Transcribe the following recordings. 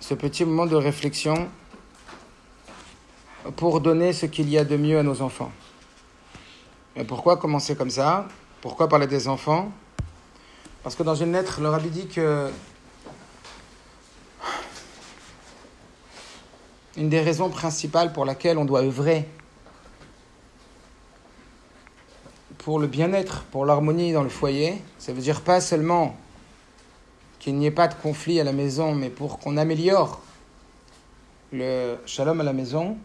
ce petit moment de réflexion pour donner ce qu'il y a de mieux à nos enfants. Mais pourquoi commencer comme ça? Pourquoi parler des enfants? Parce que dans une lettre, le rabbi dit que une des raisons principales pour laquelle on doit œuvrer pour le bien-être, pour l'harmonie dans le foyer, ça veut dire pas seulement qu'il n'y ait pas de conflit à la maison, mais pour qu'on améliore le shalom à la maison,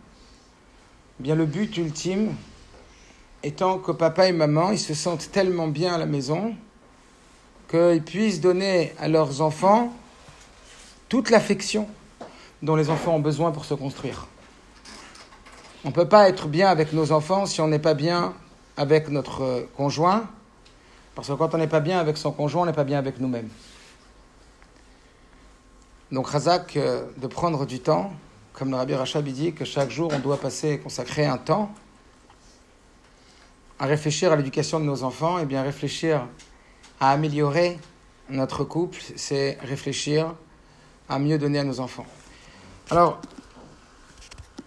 eh bien le but ultime étant que papa et maman ils se sentent tellement bien à la maison qu'ils puissent donner à leurs enfants toute l'affection dont les enfants ont besoin pour se construire. On ne peut pas être bien avec nos enfants si on n'est pas bien avec notre conjoint, parce que quand on n'est pas bien avec son conjoint, on n'est pas bien avec nous-mêmes. Donc Razak, euh, de prendre du temps, comme le Rabbi Rachab dit que chaque jour on doit passer, consacrer un temps à réfléchir à l'éducation de nos enfants, et bien réfléchir à améliorer notre couple, c'est réfléchir à mieux donner à nos enfants. Alors,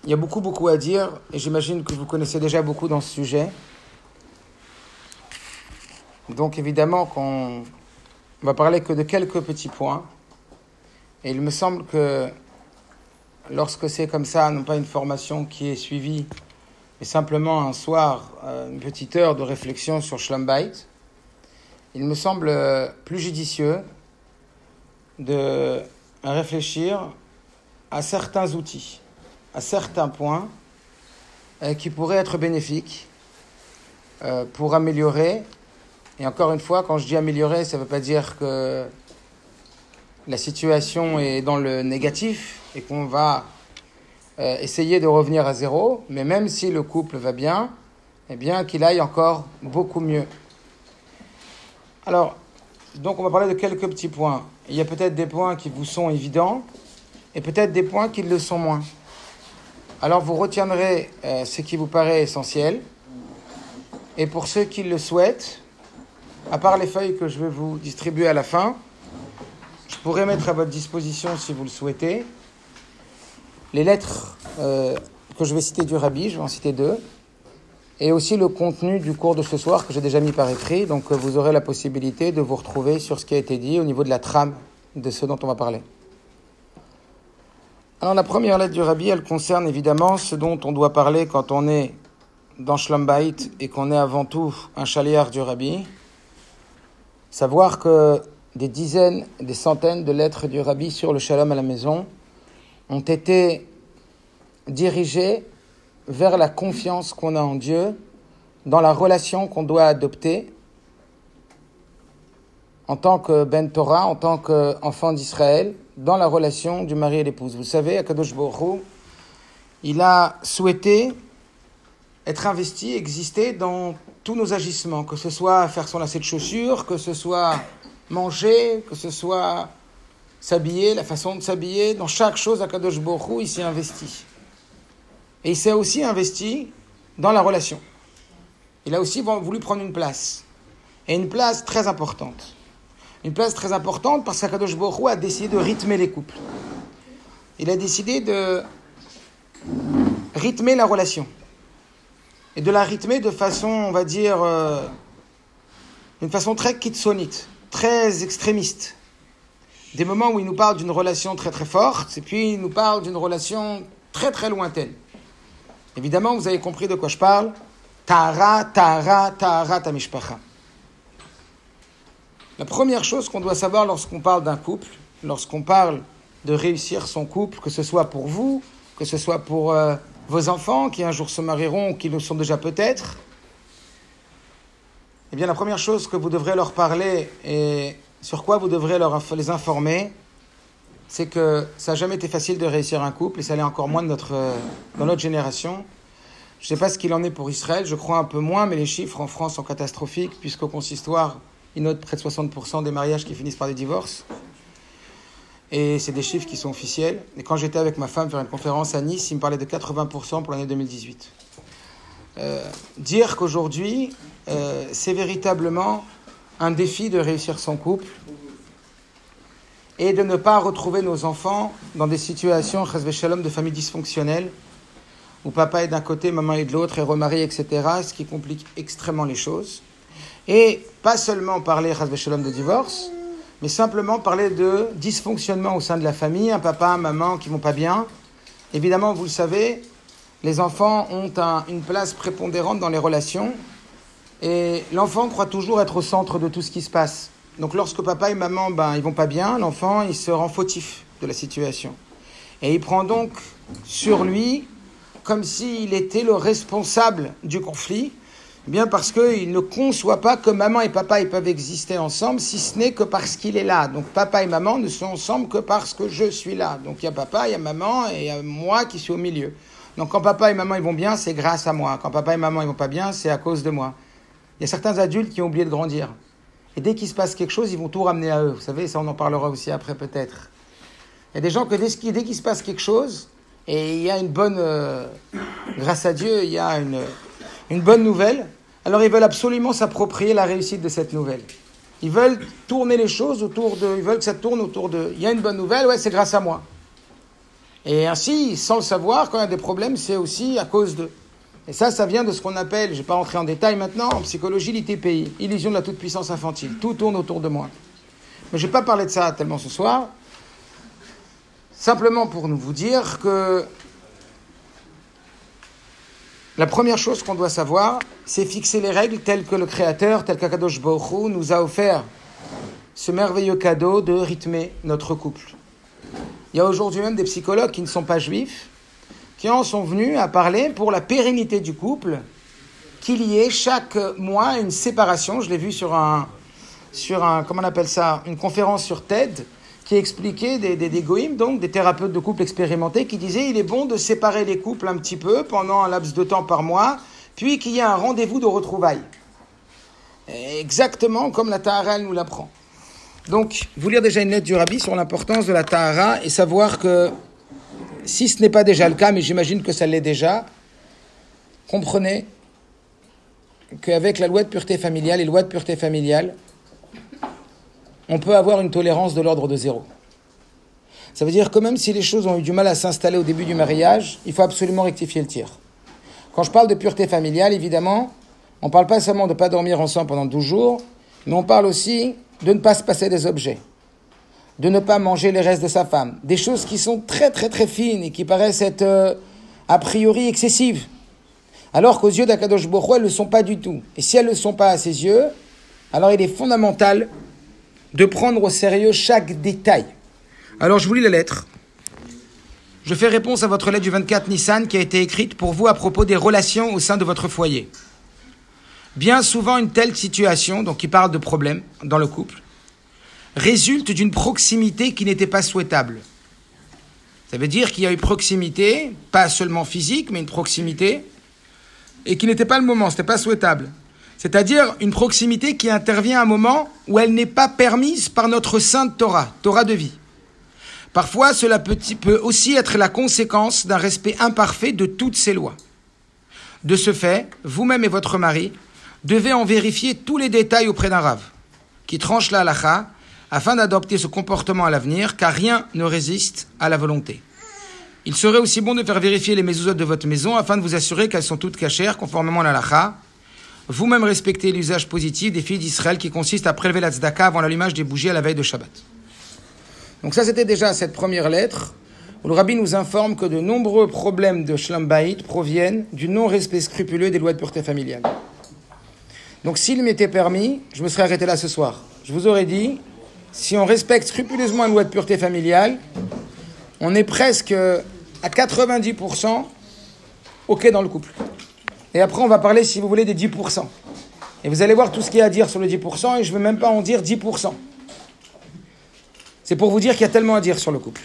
il y a beaucoup, beaucoup à dire, et j'imagine que vous connaissez déjà beaucoup dans ce sujet. Donc, évidemment, qu'on va parler que de quelques petits points. Et il me semble que lorsque c'est comme ça, non pas une formation qui est suivie, mais simplement un soir, euh, une petite heure de réflexion sur Schlumbait, il me semble plus judicieux de réfléchir à certains outils, à certains points euh, qui pourraient être bénéfiques euh, pour améliorer. Et encore une fois, quand je dis améliorer, ça ne veut pas dire que la situation est dans le négatif et qu'on va euh, essayer de revenir à zéro, mais même si le couple va bien, eh bien qu'il aille encore beaucoup mieux. Alors, donc on va parler de quelques petits points. Il y a peut-être des points qui vous sont évidents et peut-être des points qui le sont moins. Alors vous retiendrez euh, ce qui vous paraît essentiel. Et pour ceux qui le souhaitent, à part les feuilles que je vais vous distribuer à la fin, je pourrais mettre à votre disposition, si vous le souhaitez, les lettres euh, que je vais citer du rabbi, je vais en citer deux, et aussi le contenu du cours de ce soir que j'ai déjà mis par écrit. Donc euh, vous aurez la possibilité de vous retrouver sur ce qui a été dit au niveau de la trame de ce dont on va parler. Alors la première lettre du rabbi, elle concerne évidemment ce dont on doit parler quand on est dans Shlambait et qu'on est avant tout un chaliard du rabbi. Savoir que des dizaines, des centaines de lettres du rabbi sur le shalom à la maison ont été dirigées vers la confiance qu'on a en Dieu, dans la relation qu'on doit adopter en tant que Ben Torah, en tant qu'enfant d'Israël, dans la relation du mari et l'épouse. Vous savez, Akadosh Baruch il a souhaité être investi, exister dans tous nos agissements, que ce soit faire son lacet de chaussures, que ce soit manger, que ce soit s'habiller, la façon de s'habiller, dans chaque chose, à Kadosh Borou, il s'est investi. Et il s'est aussi investi dans la relation. Il a aussi voulu prendre une place. Et une place très importante. Une place très importante parce qu'Akadosh Borou a décidé de rythmer les couples. Il a décidé de rythmer la relation. Et de la rythmer de façon, on va dire, euh, d'une façon très kitsonite très extrémiste. Des moments où il nous parle d'une relation très très forte, et puis il nous parle d'une relation très très lointaine. Évidemment, vous avez compris de quoi je parle. Tara, Tara, Tara, Tamishpacha. La première chose qu'on doit savoir lorsqu'on parle d'un couple, lorsqu'on parle de réussir son couple, que ce soit pour vous, que ce soit pour euh, vos enfants qui un jour se marieront ou qui le sont déjà peut-être, eh bien, la première chose que vous devrez leur parler et sur quoi vous devrez leur, les informer, c'est que ça n'a jamais été facile de réussir un couple et ça l'est encore moins de notre, dans notre génération. Je ne sais pas ce qu'il en est pour Israël, je crois un peu moins, mais les chiffres en France sont catastrophiques puisqu'au consistoire, il note près de 60% des mariages qui finissent par des divorces. Et c'est des chiffres qui sont officiels. Et quand j'étais avec ma femme faire une conférence à Nice, il me parlait de 80% pour l'année 2018. Euh, dire qu'aujourd'hui, euh, c'est véritablement un défi de réussir son couple. et de ne pas retrouver nos enfants dans des situations, de famille dysfonctionnelle, où papa est d'un côté, maman est de l'autre, et remarié, etc., ce qui complique extrêmement les choses. Et pas seulement parler, de divorce, mais simplement parler de dysfonctionnement au sein de la famille, un papa, un maman qui vont pas bien. Évidemment, vous le savez, les enfants ont une place prépondérante dans les relations, et l'enfant croit toujours être au centre de tout ce qui se passe. Donc lorsque papa et maman, ben, ils vont pas bien, l'enfant, il se rend fautif de la situation. Et il prend donc sur lui comme s'il était le responsable du conflit, eh bien parce qu'il ne conçoit pas que maman et papa ils peuvent exister ensemble, si ce n'est que parce qu'il est là. Donc papa et maman ne sont ensemble que parce que je suis là. Donc il y a papa, il y a maman et il y a moi qui suis au milieu. Donc quand papa et maman ils vont bien, c'est grâce à moi. Quand papa et maman ils vont pas bien, c'est à cause de moi. Il y a certains adultes qui ont oublié de grandir. Et dès qu'il se passe quelque chose, ils vont tout ramener à eux. Vous savez, ça on en parlera aussi après peut-être. Il y a des gens que dès qu'il se passe quelque chose, et il y a une bonne, euh, grâce à Dieu, il y a une, une bonne nouvelle, alors ils veulent absolument s'approprier la réussite de cette nouvelle. Ils veulent tourner les choses autour de, ils veulent que ça tourne autour de, il y a une bonne nouvelle, ouais, c'est grâce à moi. Et ainsi, sans le savoir, quand il y a des problèmes, c'est aussi à cause de. Et ça, ça vient de ce qu'on appelle, je ne vais pas rentrer en détail maintenant, en psychologie, l'ITPI, illusion de la toute-puissance infantile. Tout tourne autour de moi. Mais je ne vais pas parler de ça tellement ce soir. Simplement pour nous vous dire que la première chose qu'on doit savoir, c'est fixer les règles telles que le Créateur, tel qu'Akadosh Baruch nous a offert ce merveilleux cadeau de rythmer notre couple. Il y a aujourd'hui même des psychologues qui ne sont pas juifs, sont venus à parler pour la pérennité du couple, qu'il y ait chaque mois une séparation. Je l'ai vu sur un, sur un, comment on appelle ça, une conférence sur TED qui expliquait des, des, des donc des thérapeutes de couple expérimentés, qui disaient il est bon de séparer les couples un petit peu pendant un laps de temps par mois, puis qu'il y ait un rendez-vous de retrouvailles. Exactement comme la Tahara nous l'apprend. Donc, vous lire déjà une lettre du Rabbi sur l'importance de la Tahara et savoir que si ce n'est pas déjà le cas, mais j'imagine que ça l'est déjà, comprenez qu'avec la loi de pureté familiale et loi de pureté familiale, on peut avoir une tolérance de l'ordre de zéro. Ça veut dire que même si les choses ont eu du mal à s'installer au début du mariage, il faut absolument rectifier le tir. Quand je parle de pureté familiale, évidemment, on ne parle pas seulement de ne pas dormir ensemble pendant 12 jours, mais on parle aussi de ne pas se passer des objets de ne pas manger les restes de sa femme. Des choses qui sont très très très fines et qui paraissent être euh, a priori excessives. Alors qu'aux yeux d'Akadosh Boko, elles ne le sont pas du tout. Et si elles ne le sont pas à ses yeux, alors il est fondamental de prendre au sérieux chaque détail. Alors je vous lis la lettre. Je fais réponse à votre lettre du 24 Nissan qui a été écrite pour vous à propos des relations au sein de votre foyer. Bien souvent, une telle situation, donc qui parle de problèmes dans le couple, résulte d'une proximité qui n'était pas souhaitable. Ça veut dire qu'il y a eu proximité, pas seulement physique, mais une proximité, et qui n'était pas le moment, ce n'était pas souhaitable. C'est-à-dire une proximité qui intervient à un moment où elle n'est pas permise par notre sainte Torah, Torah de vie. Parfois, cela peut, aussi être la conséquence d'un respect imparfait de toutes ces lois. De ce fait, vous-même et votre mari devez en vérifier tous les détails auprès d'un rave, qui tranche la halacha afin d'adopter ce comportement à l'avenir, car rien ne résiste à la volonté. Il serait aussi bon de faire vérifier les mezuzot de votre maison afin de vous assurer qu'elles sont toutes cachères conformément à la Vous-même respectez l'usage positif des filles d'Israël qui consiste à prélever la tzedaka avant l'allumage des bougies à la veille de Shabbat. Donc ça, c'était déjà cette première lettre où le rabbi nous informe que de nombreux problèmes de Shlam proviennent du non-respect scrupuleux des lois de pureté familiale. Donc s'il m'était permis, je me serais arrêté là ce soir. Je vous aurais dit, si on respecte scrupuleusement une loi de pureté familiale, on est presque à 90% OK dans le couple. Et après, on va parler, si vous voulez, des 10%. Et vous allez voir tout ce qu'il y a à dire sur le 10%, et je ne veux même pas en dire 10%. C'est pour vous dire qu'il y a tellement à dire sur le couple.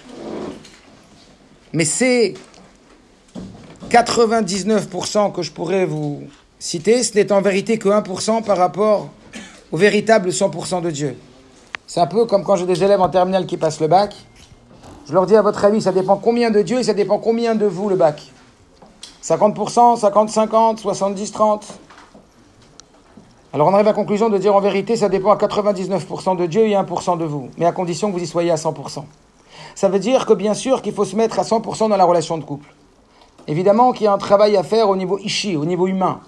Mais c'est 99% que je pourrais vous citer, ce n'est en vérité que 1% par rapport au véritable 100% de Dieu. C'est un peu comme quand j'ai des élèves en terminale qui passent le bac. Je leur dis à votre avis, ça dépend combien de Dieu et ça dépend combien de vous le bac 50%, 50-50, 70-30 Alors on arrive à la conclusion de dire en vérité, ça dépend à 99% de Dieu et 1% de vous, mais à condition que vous y soyez à 100%. Ça veut dire que bien sûr qu'il faut se mettre à 100% dans la relation de couple. Évidemment qu'il y a un travail à faire au niveau ishi, au niveau humain.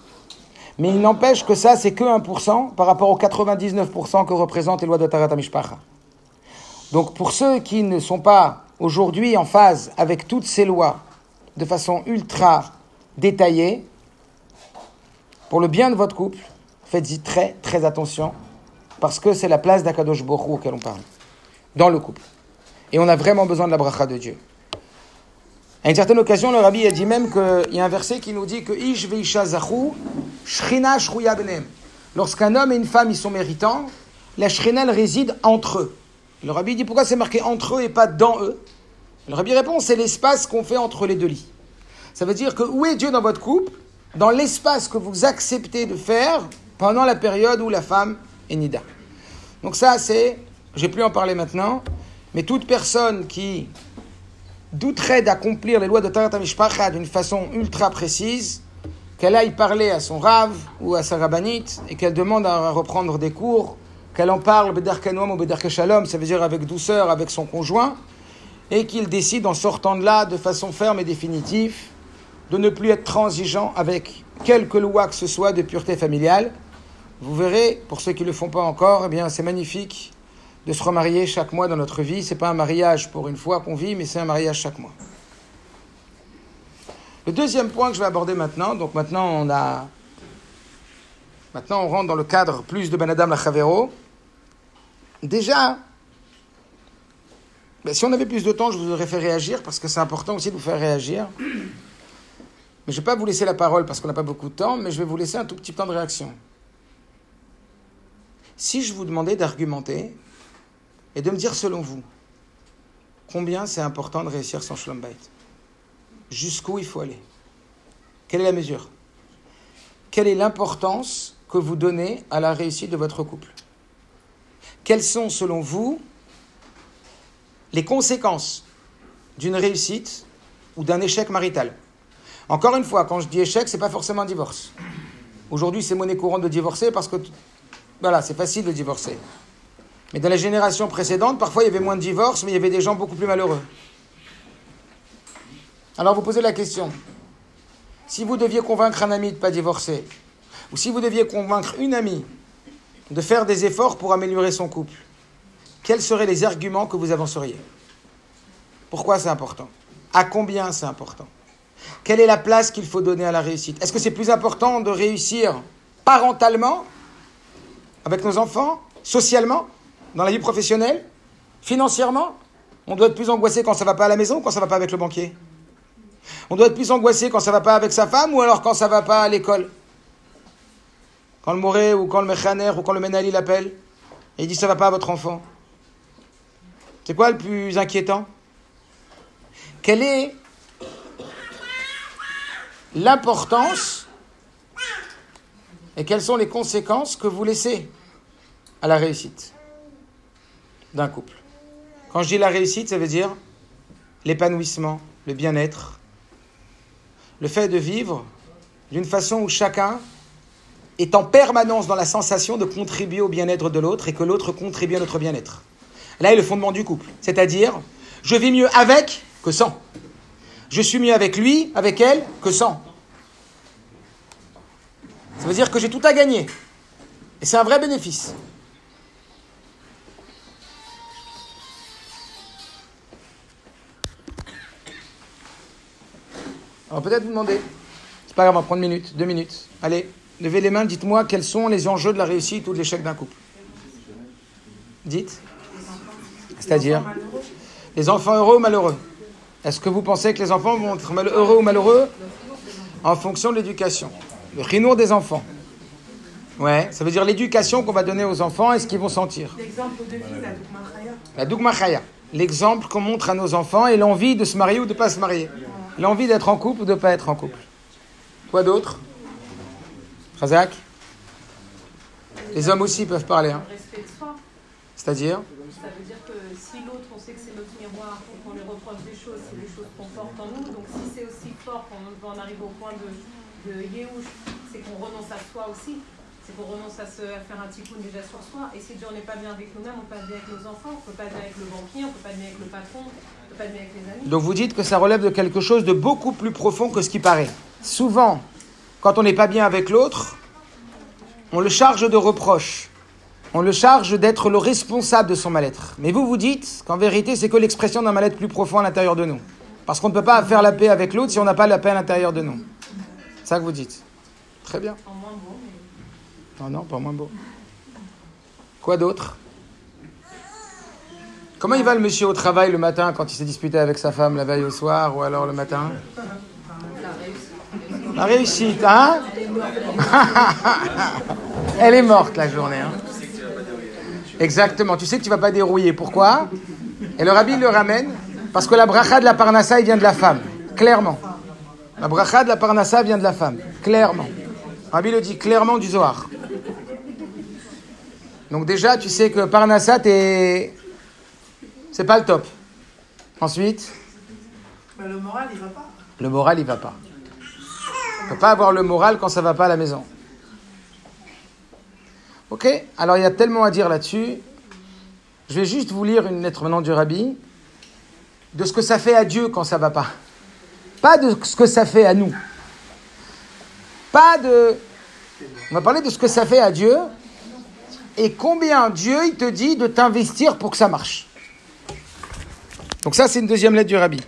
Mais il n'empêche que ça, c'est que 1% par rapport aux 99% que représentent les lois de Tarat Mishpacha. Donc pour ceux qui ne sont pas aujourd'hui en phase avec toutes ces lois de façon ultra détaillée, pour le bien de votre couple, faites-y très très attention, parce que c'est la place d'Akadosh Borou auquel on parle, dans le couple. Et on a vraiment besoin de la bracha de Dieu. À une certaine occasion, le rabbi a dit même qu'il y a un verset qui nous dit que Ish shrina shruya benem. Lorsqu'un homme et une femme ils sont méritants, la shrina réside entre eux. Le rabbi dit pourquoi c'est marqué entre eux et pas dans eux? Le rabbi répond c'est l'espace qu'on fait entre les deux lits. Ça veut dire que où est Dieu dans votre couple? Dans l'espace que vous acceptez de faire pendant la période où la femme est nida. Donc ça c'est, j'ai plus en parler maintenant, mais toute personne qui douterait d'accomplir les lois de Tarat d'une façon ultra précise, qu'elle aille parler à son rave ou à sa rabbinite et qu'elle demande à reprendre des cours, qu'elle en parle Bederkenom ou Bederkeshalom, ça veut dire avec douceur avec son conjoint, et qu'il décide en sortant de là de façon ferme et définitive de ne plus être transigeant avec quelque loi que ce soit de pureté familiale. Vous verrez, pour ceux qui ne le font pas encore, eh bien c'est magnifique de se remarier chaque mois dans notre vie. Ce n'est pas un mariage pour une fois qu'on vit, mais c'est un mariage chaque mois. Le deuxième point que je vais aborder maintenant, donc maintenant on a. Maintenant on rentre dans le cadre plus de Benadam Lachavero. Déjà, ben, si on avait plus de temps, je vous aurais fait réagir parce que c'est important aussi de vous faire réagir. Mais je ne vais pas vous laisser la parole parce qu'on n'a pas beaucoup de temps, mais je vais vous laisser un tout petit temps de réaction. Si je vous demandais d'argumenter et de me dire selon vous combien c'est important de réussir son Shalom Jusqu'où il faut aller Quelle est la mesure? Quelle est l'importance que vous donnez à la réussite de votre couple? Quelles sont, selon vous, les conséquences d'une réussite ou d'un échec marital? Encore une fois, quand je dis échec, ce n'est pas forcément un divorce. Aujourd'hui, c'est monnaie courante de divorcer parce que, voilà, c'est facile de divorcer. Mais dans la génération précédente, parfois il y avait moins de divorces, mais il y avait des gens beaucoup plus malheureux. Alors vous posez la question, si vous deviez convaincre un ami de ne pas divorcer, ou si vous deviez convaincre une amie de faire des efforts pour améliorer son couple, quels seraient les arguments que vous avanceriez? Pourquoi c'est important? À combien c'est important? Quelle est la place qu'il faut donner à la réussite? Est-ce que c'est plus important de réussir parentalement, avec nos enfants, socialement dans la vie professionnelle, financièrement, on doit être plus angoissé quand ça va pas à la maison ou quand ça va pas avec le banquier? On doit être plus angoissé quand ça va pas avec sa femme ou alors quand ça va pas à l'école? Quand le moré ou quand le mechaner ou quand le menali l'appelle et il dit ça va pas à votre enfant. C'est quoi le plus inquiétant? Quelle est l'importance et quelles sont les conséquences que vous laissez à la réussite d'un couple? Quand je dis la réussite, ça veut dire l'épanouissement, le bien-être, le fait de vivre d'une façon où chacun est en permanence dans la sensation de contribuer au bien-être de l'autre et que l'autre contribue à notre bien-être. Là est le fondement du couple, c'est-à-dire je vis mieux avec que sans. Je suis mieux avec lui, avec elle, que sans. Ça veut dire que j'ai tout à gagner. Et c'est un vrai bénéfice. Alors peut-être vous demander. C'est pas grave, on va prendre une minute, deux minutes. Allez, levez les mains, dites-moi quels sont les enjeux de la réussite ou de l'échec d'un couple. Dites. C'est-à-dire Les enfants heureux ou malheureux? Est-ce que vous pensez que les enfants vont être heureux ou malheureux? En fonction de l'éducation. Le rinour des enfants. Ouais, ça veut dire l'éducation qu'on va donner aux enfants et ce qu'ils vont sentir. L'exemple de vie, la Dougma La L'exemple qu'on montre à nos enfants et l'envie de se marier ou de ne pas se marier. L'envie d'être en couple ou de ne pas être en couple. Quoi d'autre Razak Les hommes aussi peuvent parler. Hein. C'est-à-dire Ça veut dire que si l'autre, on sait que c'est notre miroir, qu'on lui reproche des choses, c'est des choses qu'on porte en nous. Donc si c'est aussi fort qu'on en arrive au point de, de c'est qu'on renonce à soi aussi. C'est qu'on renonce à, se, à faire un tikkun déjà sur soi. Et si déjà on n'est pas bien avec nous-mêmes, on ne peut pas bien avec nos enfants, on ne peut pas bien avec le banquier, on ne peut pas bien avec le patron, on ne peut pas bien avec les amis. Donc vous dites que ça relève de quelque chose de beaucoup plus profond que ce qui paraît. Souvent, quand on n'est pas bien avec l'autre, on le charge de reproches. On le charge d'être le responsable de son mal-être. Mais vous vous dites qu'en vérité, c'est que l'expression d'un mal-être plus profond à l'intérieur de nous. Parce qu'on ne peut pas faire la paix avec l'autre si on n'a pas la paix à l'intérieur de nous. C'est ça que vous dites. Très bien. En moins beau, mais Non, non, pas moins beau. Quoi d'autre? Comment il va le monsieur au travail le matin quand il s'est disputé avec sa femme la veille au soir ou alors le matin? La réussite, hein? Elle est morte la journée. Hein Exactement, tu sais que tu vas pas dérouiller. Pourquoi? Et le rabbi le ramène parce que la bracha de la parnassa, vient de la femme. Clairement. La bracha de la parnassa vient de la femme. Clairement. Rabbi le dit clairement du Zohar. Donc déjà, tu sais que parnassa, t'es... C'est pas le top. Ensuite, Mais le moral, il va pas. le moral, il va pas. On peut pas avoir le moral quand ça va pas à la maison. Ok Alors il y a tellement à dire là-dessus. Je vais juste vous lire une lettre maintenant du rabbi de ce que ça fait à Dieu quand ça va pas. Pas de ce que ça fait à nous. Pas de. On va parler de ce que ça fait à Dieu et combien Dieu te dit de t'investir pour que ça marche. Donc ça c'est une deuxième lettre du rabbi.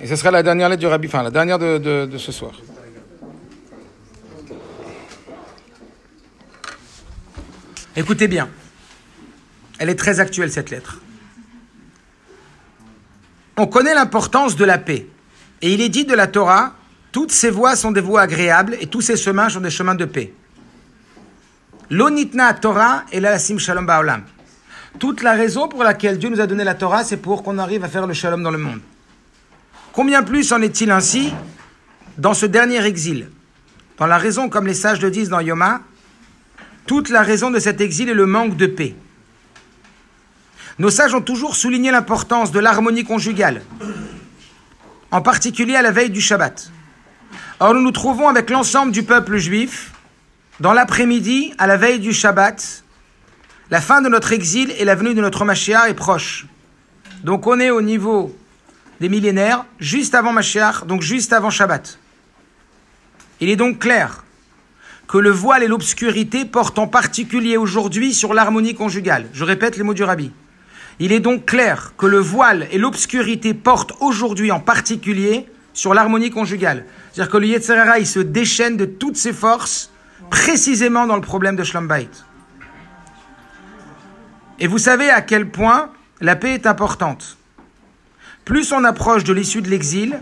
Et ce sera la dernière lettre du rabbi, enfin la dernière de, de- de ce soir. Écoutez bien. Elle est très actuelle cette lettre. On connaît l'importance de la paix. Et il est dit de la Torah, toutes ces voies sont des voies agréables et tous ces chemins sont des chemins de paix. L'onitna Torah et la shalom ba'olam. Toute la raison pour laquelle Dieu nous a donné la Torah, c'est pour qu'on arrive à faire le shalom dans le monde. Combien plus en est-il ainsi dans ce dernier exil? Dans la raison, comme les sages le disent dans Yoma, toute la raison de cet exil est le manque de paix. Nos sages ont toujours souligné l'importance de l'harmonie conjugale, en particulier à la veille du Shabbat. Or, nous nous trouvons avec l'ensemble du peuple juif dans l'après-midi, à la veille du Shabbat. La fin de notre exil et la venue de notre Mashiach est proche. Donc, on est au niveau des millénaires, juste avant Mashiach, donc juste avant Shabbat. Il est donc clair que le voile et l'obscurité portent en particulier aujourd'hui sur l'harmonie conjugale. Je répète les mots du rabbi. Il est donc clair que le voile et l'obscurité portent aujourd'hui en particulier sur l'harmonie conjugale. C'est-à-dire que le Yetzirah, il se déchaîne de toutes ses forces précisément dans le problème de Shlom Bayit. Et vous savez à quel point la paix est importante. Plus on approche de l'issue de l'exil,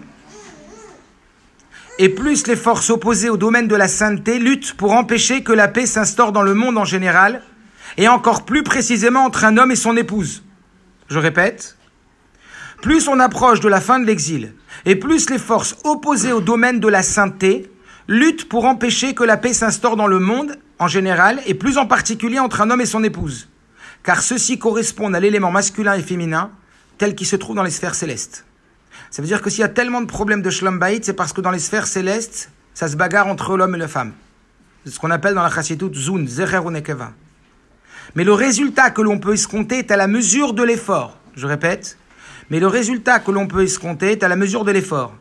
et plus les forces opposées au domaine de la sainteté luttent pour empêcher que la paix s'instaure dans le monde en général, et encore plus précisément entre un homme et son épouse. Je répète, plus on approche de la fin de l'exil, et plus les forces opposées au domaine de la sainteté luttent pour empêcher que la paix s'instaure dans le monde en général, et plus en particulier entre un homme et son épouse, car ceux-ci correspondent à l'élément masculin et féminin tel qu'il se trouve dans les sphères célestes. Ça veut dire que s'il y a tellement de problèmes de Shlom Bayit, c'est parce que dans les sphères célestes, ça se bagarre entre l'homme et la femme. C'est ce qu'on appelle dans la chassidoute Zun, Zerer. Mais le résultat que l'on peut escompter est à la mesure de l'effort. Je répète. Mais le résultat que l'on peut escompter est à la mesure de l'effort.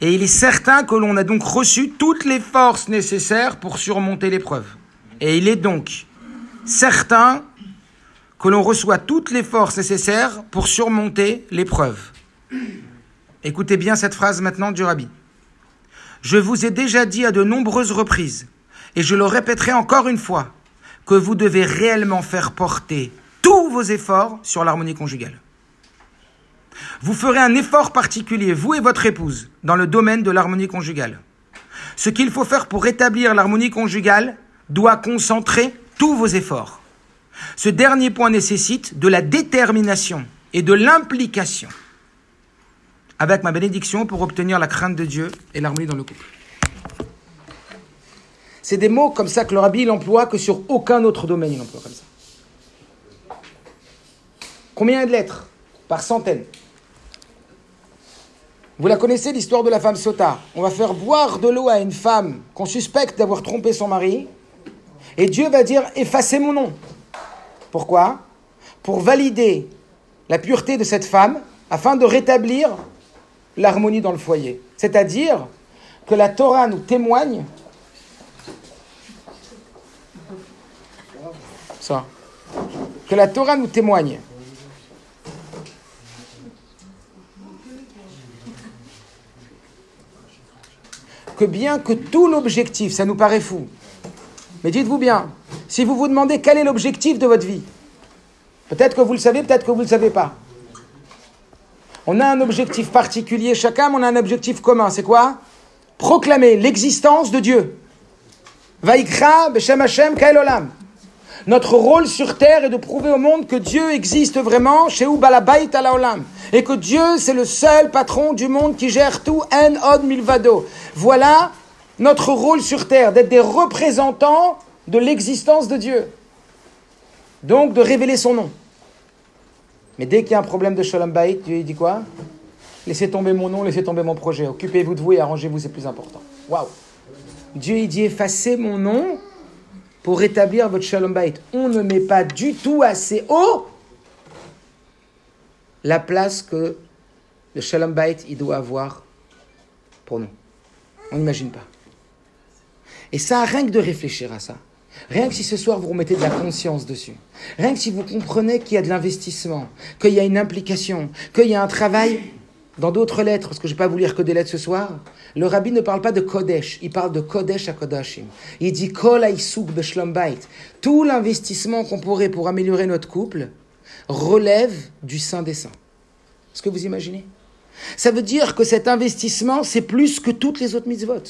Et il est certain que l'on a donc reçu toutes les forces nécessaires pour surmonter l'épreuve. Et il est donc certain que l'on reçoit toutes les forces nécessaires pour surmonter l'épreuve. Écoutez bien cette phrase maintenant du rabbi. Je vous ai déjà dit à de nombreuses reprises, et je le répéterai encore une fois, que vous devez réellement faire porter tous vos efforts sur l'harmonie conjugale. Vous ferez un effort particulier, vous et votre épouse, dans le domaine de l'harmonie conjugale. Ce qu'il faut faire pour rétablir l'harmonie conjugale doit concentrer tous vos efforts. Ce dernier point nécessite de la détermination et de l'implication avec ma bénédiction pour obtenir la crainte de Dieu et l'harmonie dans le couple. C'est des mots comme ça que le rabbi il emploie que sur aucun autre domaine il emploie comme ça. Combien de lettres? Par centaines. Vous la connaissez, l'histoire de la femme Sota. On va faire boire de l'eau à une femme qu'on suspecte d'avoir trompé son mari. Et Dieu va dire effacez mon nom. Pourquoi? Pour valider la pureté de cette femme afin de rétablir l'harmonie dans le foyer. C'est-à-dire que la Torah nous témoigne ça que la Torah nous témoigne que bien que tout l'objectif, ça nous paraît fou, mais dites-vous bien, si vous vous demandez quel est l'objectif de votre vie, peut-être que vous le savez, peut-être que vous ne le savez pas. On a un objectif particulier chacun, mais on a un objectif commun. C'est quoi? Proclamer l'existence de Dieu. Vaikra Beshem Hashem Kaelolam. Notre rôle sur terre est de prouver au monde que Dieu existe vraiment, chez Balabait Alaolam. Et que Dieu, c'est le seul patron du monde qui gère tout, en od milvado. Voilà notre rôle sur terre, d'être des représentants de l'existence de Dieu. Donc de révéler son nom. Mais dès qu'il y a un problème de Shalom Bayit, Dieu dit quoi? Laissez tomber mon nom, laissez tomber mon projet. Occupez-vous de vous et arrangez-vous, c'est plus important. Waouh Dieu il dit effacez mon nom pour rétablir votre Shalom Bayit. On ne met pas du tout assez haut la place que le Shalom Bayit il doit avoir pour nous. On n'imagine pas. Et ça, rien que de réfléchir à ça, rien que si ce soir vous remettez de la conscience dessus, rien que si vous comprenez qu'il y a de l'investissement, qu'il y a une implication, qu'il y a un travail, dans d'autres lettres, parce que je ne vais pas vous lire que des lettres ce soir, le rabbi ne parle pas de Kodesh, il parle de Kodesh à Kodashim. Il dit Kol Beshlom Bait. Tout l'investissement qu'on pourrait pour améliorer notre couple relève du Saint des Saints. Est-ce que vous imaginez? Ça veut dire que cet investissement, c'est plus que toutes les autres mitzvot.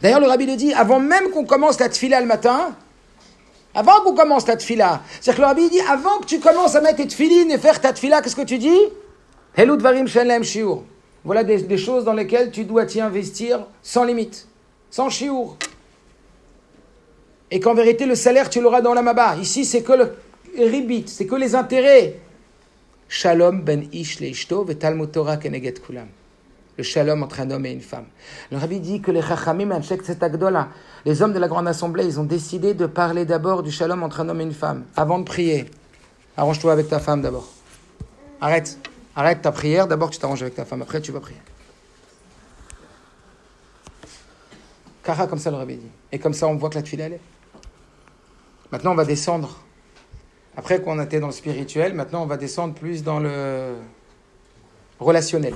D'ailleurs, le rabbi le dit, avant même qu'on commence la tfila le matin, avant qu'on commence la tfila, c'est-à-dire que le rabbi dit, avant que tu commences à mettre tes tfilines et faire ta tfila, qu'est-ce que tu dis? Voilà des, choses dans lesquelles tu dois t'y investir sans limite, sans chiour. Et qu'en vérité, le salaire, tu l'auras dans la maba. Ici, c'est que le ribit, c'est que les intérêts. Shalom ben ish leishto. Le shalom entre un homme et une femme. Le rabbi dit que les chachamim, les hommes de la grande assemblée, ils ont décidé de parler d'abord du shalom entre un homme et une femme, avant de prier. Arrange-toi avec ta femme d'abord. Arrête. Arrête ta prière, d'abord tu t'arranges avec ta femme, après tu vas prier. Kara, comme ça le rabbi dit. Et comme ça on voit que la tuile elle est. Maintenant on va descendre. Après qu'on était dans le spirituel, maintenant on va descendre plus dans le relationnel.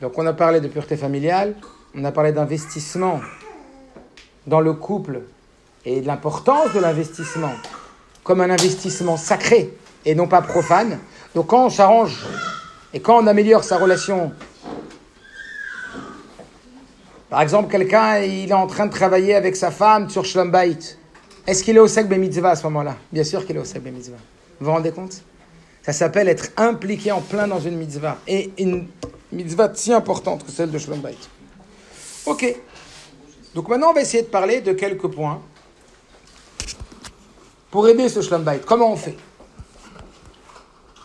Donc on a parlé de pureté familiale, on a parlé d'investissement dans le couple et de l'importance de l'investissement comme un investissement sacré et non pas profane. Donc quand on s'arrange et quand on améliore sa relation, par exemple, quelqu'un il est en train de travailler avec sa femme sur Shlombait, est-ce qu'il est au Sek Mitzvah à ce moment-là? Bien sûr qu'il est au Sek Mitzvah. Vous vous rendez compte? Ça s'appelle être impliqué en plein dans une mitzvah. Et une mitzvah si importante que celle de Shlombait. Ok. Donc maintenant, on va essayer de parler de quelques points pour aider ce Shlombait. Comment on fait?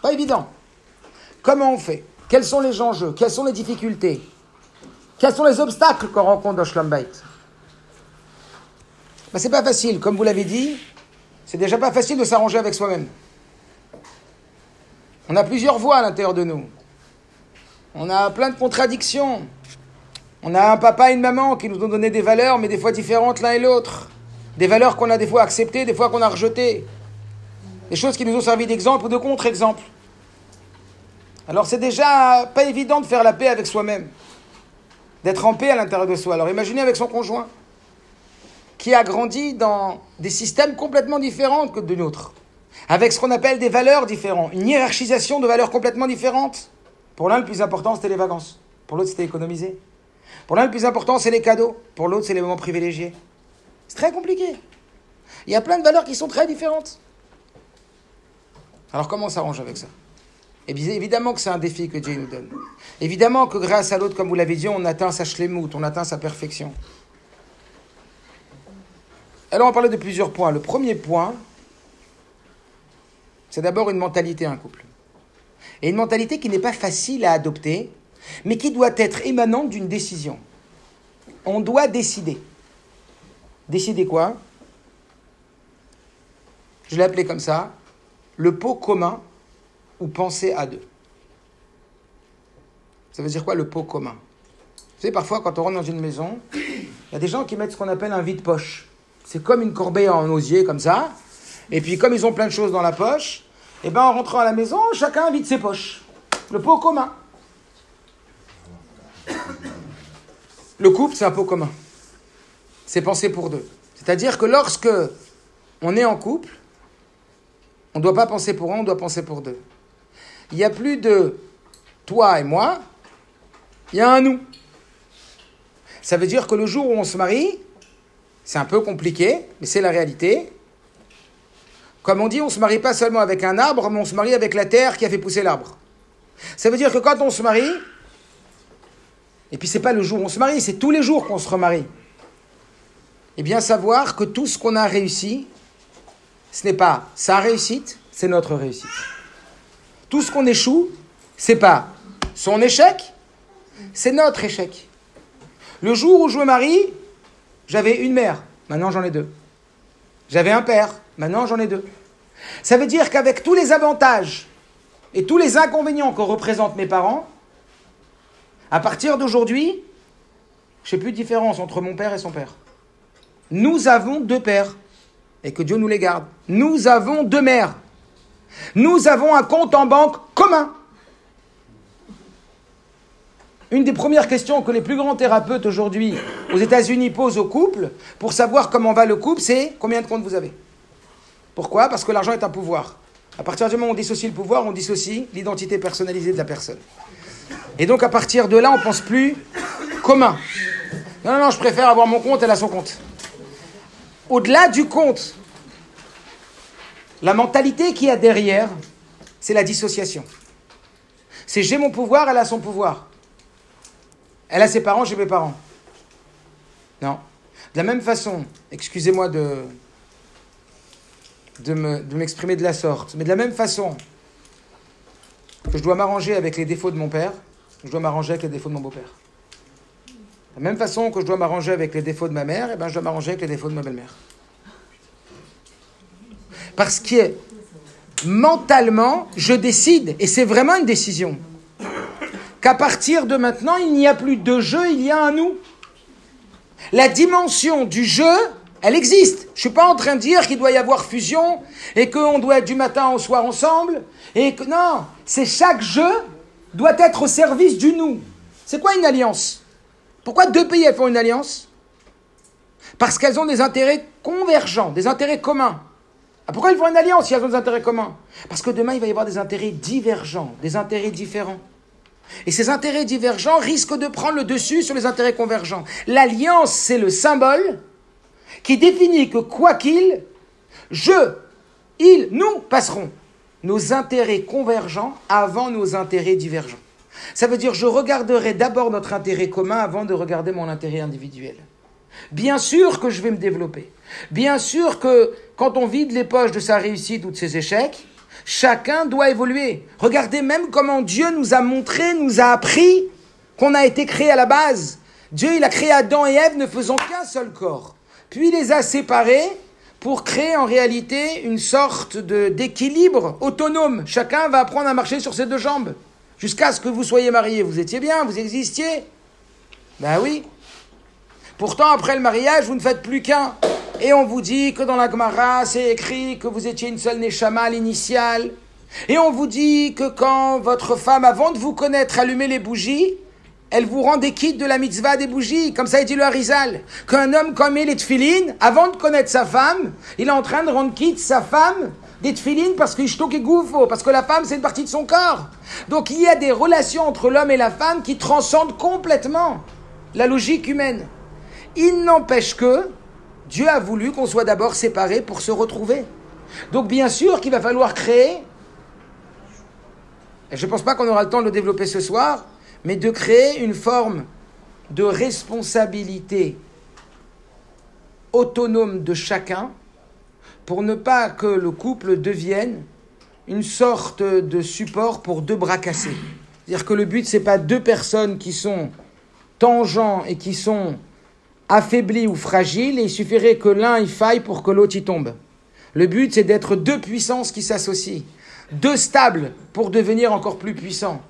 Pas évident. Comment on fait? Quels sont les enjeux? Quelles sont les difficultés? Quels sont les obstacles qu'on rencontre dans Shlom Bait ben, C'est pas facile. Comme vous l'avez dit, c'est déjà pas facile de s'arranger avec soi-même. On a plusieurs voix à l'intérieur de nous. On a plein de contradictions. On a un papa et une maman qui nous ont donné des valeurs, mais des fois différentes l'un et l'autre. Des valeurs qu'on a des fois acceptées, des fois qu'on a rejetées. Des choses qui nous ont servi d'exemple ou de contre-exemple. Alors c'est déjà pas évident de faire la paix avec soi-même, d'être en paix à l'intérieur de soi. Alors imaginez avec son conjoint, qui a grandi dans des systèmes complètement différents que de nôtres, avec ce qu'on appelle des valeurs différentes, une hiérarchisation de valeurs complètement différentes. Pour l'un, le plus important, c'était les vacances. Pour l'autre, c'était économiser. Pour l'un, le plus important, c'est les cadeaux. Pour l'autre, c'est les moments privilégiés. C'est très compliqué. Il y a plein de valeurs qui sont très différentes. Alors comment on s'arrange avec ça? Et bien, évidemment que c'est un défi que Dieu nous donne. Évidemment que grâce à l'autre, comme vous l'avez dit, on atteint sa shlemut, on atteint sa perfection. Alors on parler de plusieurs points. Le premier point, c'est d'abord une mentalité, un couple. Et une mentalité qui n'est pas facile à adopter, mais qui doit être émanante d'une décision. On doit décider. Décider quoi? Je l'ai appelé comme ça, le pot commun ou penser à deux. Ça veut dire quoi le pot commun? Vous savez, parfois, quand on rentre dans une maison, il y a des gens qui mettent ce qu'on appelle un vide-poche. C'est comme une corbeille en osier, comme ça. Et puis, comme ils ont plein de choses dans la poche, et ben, en rentrant à la maison, chacun vide ses poches. Le pot commun. Le couple, c'est un pot commun. C'est pensé pour deux. C'est-à-dire que lorsque on est en couple, on ne doit pas penser pour un, on doit penser pour deux. Il n'y a plus de toi et moi, il y a un nous. Ça veut dire que le jour où on se marie, c'est un peu compliqué, mais c'est la réalité. Comme on dit, on ne se marie pas seulement avec un arbre, mais on se marie avec la terre qui a fait pousser l'arbre. Ça veut dire que quand on se marie, et puis c'est pas le jour où on se marie, c'est tous les jours qu'on se remarie. Eh bien, savoir que tout ce qu'on a réussi, ce n'est pas sa réussite, c'est notre réussite. Tout ce qu'on échoue, c'est pas son échec, c'est notre échec. Le jour où je me marie, j'avais une mère, maintenant j'en ai deux. J'avais un père, maintenant j'en ai deux. Ça veut dire qu'avec tous les avantages et tous les inconvénients que représentent mes parents, à partir d'aujourd'hui, je n'ai plus de différence entre mon père et son père. Nous avons deux pères, et que Dieu nous les garde. Nous avons deux mères. Nous avons un compte en banque commun. Une des premières questions que les plus grands thérapeutes aujourd'hui aux États-Unis posent aux couples pour savoir comment va le couple, c'est combien de comptes vous avez? Pourquoi? Parce que l'argent est un pouvoir. À partir du moment où on dissocie le pouvoir, on dissocie l'identité personnalisée de la personne. Et donc à partir de là, on pense plus commun. Non, non, non, je préfère avoir mon compte, elle a son compte. Au-delà du compte, la mentalité qu'il y a derrière, c'est la dissociation. C'est j'ai mon pouvoir, elle a son pouvoir. Elle a ses parents, j'ai mes parents. Non. De la même façon, excusez-moi de, m'exprimer de, de la sorte, mais de la même façon que je dois m'arranger avec les défauts de mon père, je dois m'arranger avec les défauts de mon beau-père. La même façon que je dois m'arranger avec les défauts de ma mère, et eh ben, je dois m'arranger avec les défauts de ma belle-mère. Parce que mentalement, je décide, et c'est vraiment une décision, qu'à partir de maintenant, il n'y a plus de jeu, il y a un nous. La dimension du jeu, elle existe. Je ne suis pas en train de dire qu'il doit y avoir fusion et qu'on doit être du matin au soir ensemble. Et que non, c'est chaque jeu doit être au service du nous. C'est quoi une alliance? Pourquoi deux pays font une alliance? Parce qu'elles ont des intérêts convergents, des intérêts communs. Ah, pourquoi ils font une alliance si elles ont des intérêts communs? Parce que demain, il va y avoir des intérêts divergents, des intérêts différents. Et ces intérêts divergents risquent de prendre le dessus sur les intérêts convergents. L'alliance, c'est le symbole qui définit que quoi qu'il, je, il, nous passerons nos intérêts convergents avant nos intérêts divergents. Ça veut dire je regarderai d'abord notre intérêt commun avant de regarder mon intérêt individuel. Bien sûr que je vais me développer. Bien sûr que quand on vide les poches de sa réussite ou de ses échecs, chacun doit évoluer. Regardez même comment Dieu nous a montré, nous a appris qu'on a été créé à la base. Dieu, il a créé Adam et Ève ne faisant qu'un seul corps. Puis il les a séparés pour créer en réalité une sorte d'équilibre autonome. Chacun va apprendre à marcher sur ses deux jambes. Jusqu'à ce que vous soyez mariés. Vous étiez bien, vous existiez. Ben oui. Pourtant, après le mariage, vous ne faites plus qu'un. Et on vous dit que dans la Gemara, c'est écrit que vous étiez une seule Neshama à l'initiale. Et on vous dit que quand votre femme, avant de vous connaître, allumait les bougies, elle vous rend des kits de la mitzvah des bougies, comme ça il dit le Harizal. Qu'un homme comme les tfilines, avant de connaître sa femme, il est en train de rendre quitte sa femme des tfilines parce qu'il est gouffre, parce que la femme c'est une partie de son corps. Donc il y a des relations entre l'homme et la femme qui transcendent complètement la logique humaine. Il n'empêche que Dieu a voulu qu'on soit d'abord séparés pour se retrouver. Donc bien sûr qu'il va falloir créer, et je ne pense pas qu'on aura le temps de le développer ce soir, mais de créer une forme de responsabilité autonome de chacun pour ne pas que le couple devienne une sorte de support pour deux bras cassés. C'est-à-dire que le but, c'est pas deux personnes qui sont tangents et qui sont affaiblis ou fragiles, et il suffirait que l'un y faille pour que l'autre y tombe. Le but, c'est d'être deux puissances qui s'associent, deux stables pour devenir encore plus puissants.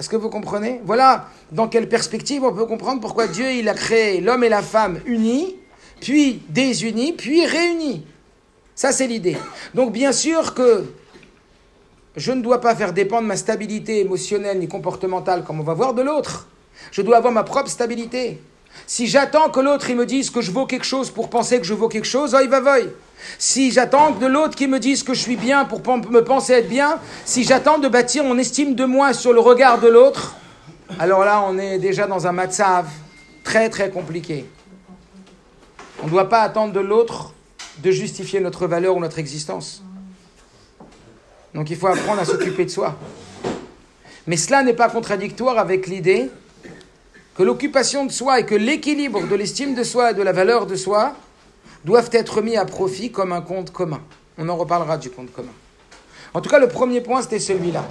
Est-ce que vous comprenez? Voilà dans quelle perspective on peut comprendre pourquoi Dieu il a créé l'homme et la femme unis, puis désunis, puis réunis? Ça, c'est l'idée. Donc, bien sûr que je ne dois pas faire dépendre ma stabilité émotionnelle ni comportementale, comme on va voir, de l'autre. Je dois avoir ma propre stabilité. Si j'attends que l'autre il me dise que je vaux quelque chose pour penser que je vaux quelque chose, il va voy. Si j'attends de l'autre qui me dise que je suis bien pour me penser être bien, si j'attends de bâtir mon estime de moi sur le regard de l'autre, alors là, on est déjà dans un matzav très très compliqué. On ne doit pas attendre de l'autre de justifier notre valeur ou notre existence. Donc il faut apprendre à s'occuper de soi. Mais cela n'est pas contradictoire avec l'idée que l'occupation de soi et que l'équilibre de l'estime de soi et de la valeur de soi doivent être mis à profit comme un compte commun. On en reparlera du compte commun. En tout cas, le premier point, c'était celui-là.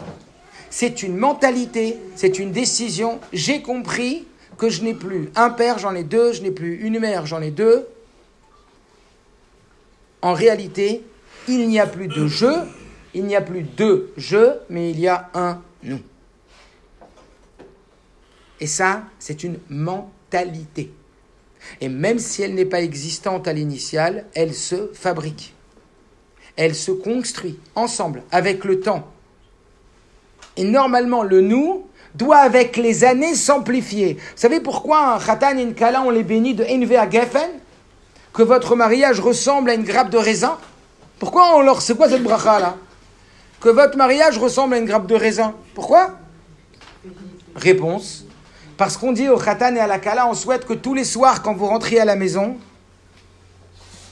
C'est une mentalité, c'est une décision. J'ai compris que je n'ai plus un père, j'en ai deux, je n'ai plus une mère, j'en ai deux. En réalité, il n'y a plus de je, il n'y a plus deux je, mais il y a un nous. Et ça, c'est une mentalité. Et même si elle n'est pas existante à l'initiale, elle se fabrique. Elle se construit ensemble, avec le temps. Et normalement, le nous doit, avec les années, s'amplifier. Vous savez pourquoi un khatan et une kala, on les bénit de Envea Geffen? Que votre mariage ressemble à une grappe de raisin? Pourquoi on leur. C'est quoi cette bracha là? Que votre mariage ressemble à une grappe de raisin? Pourquoi? Réponse parce qu'on dit au Khatan et à la Kala, on souhaite que tous les soirs, quand vous rentriez à la maison,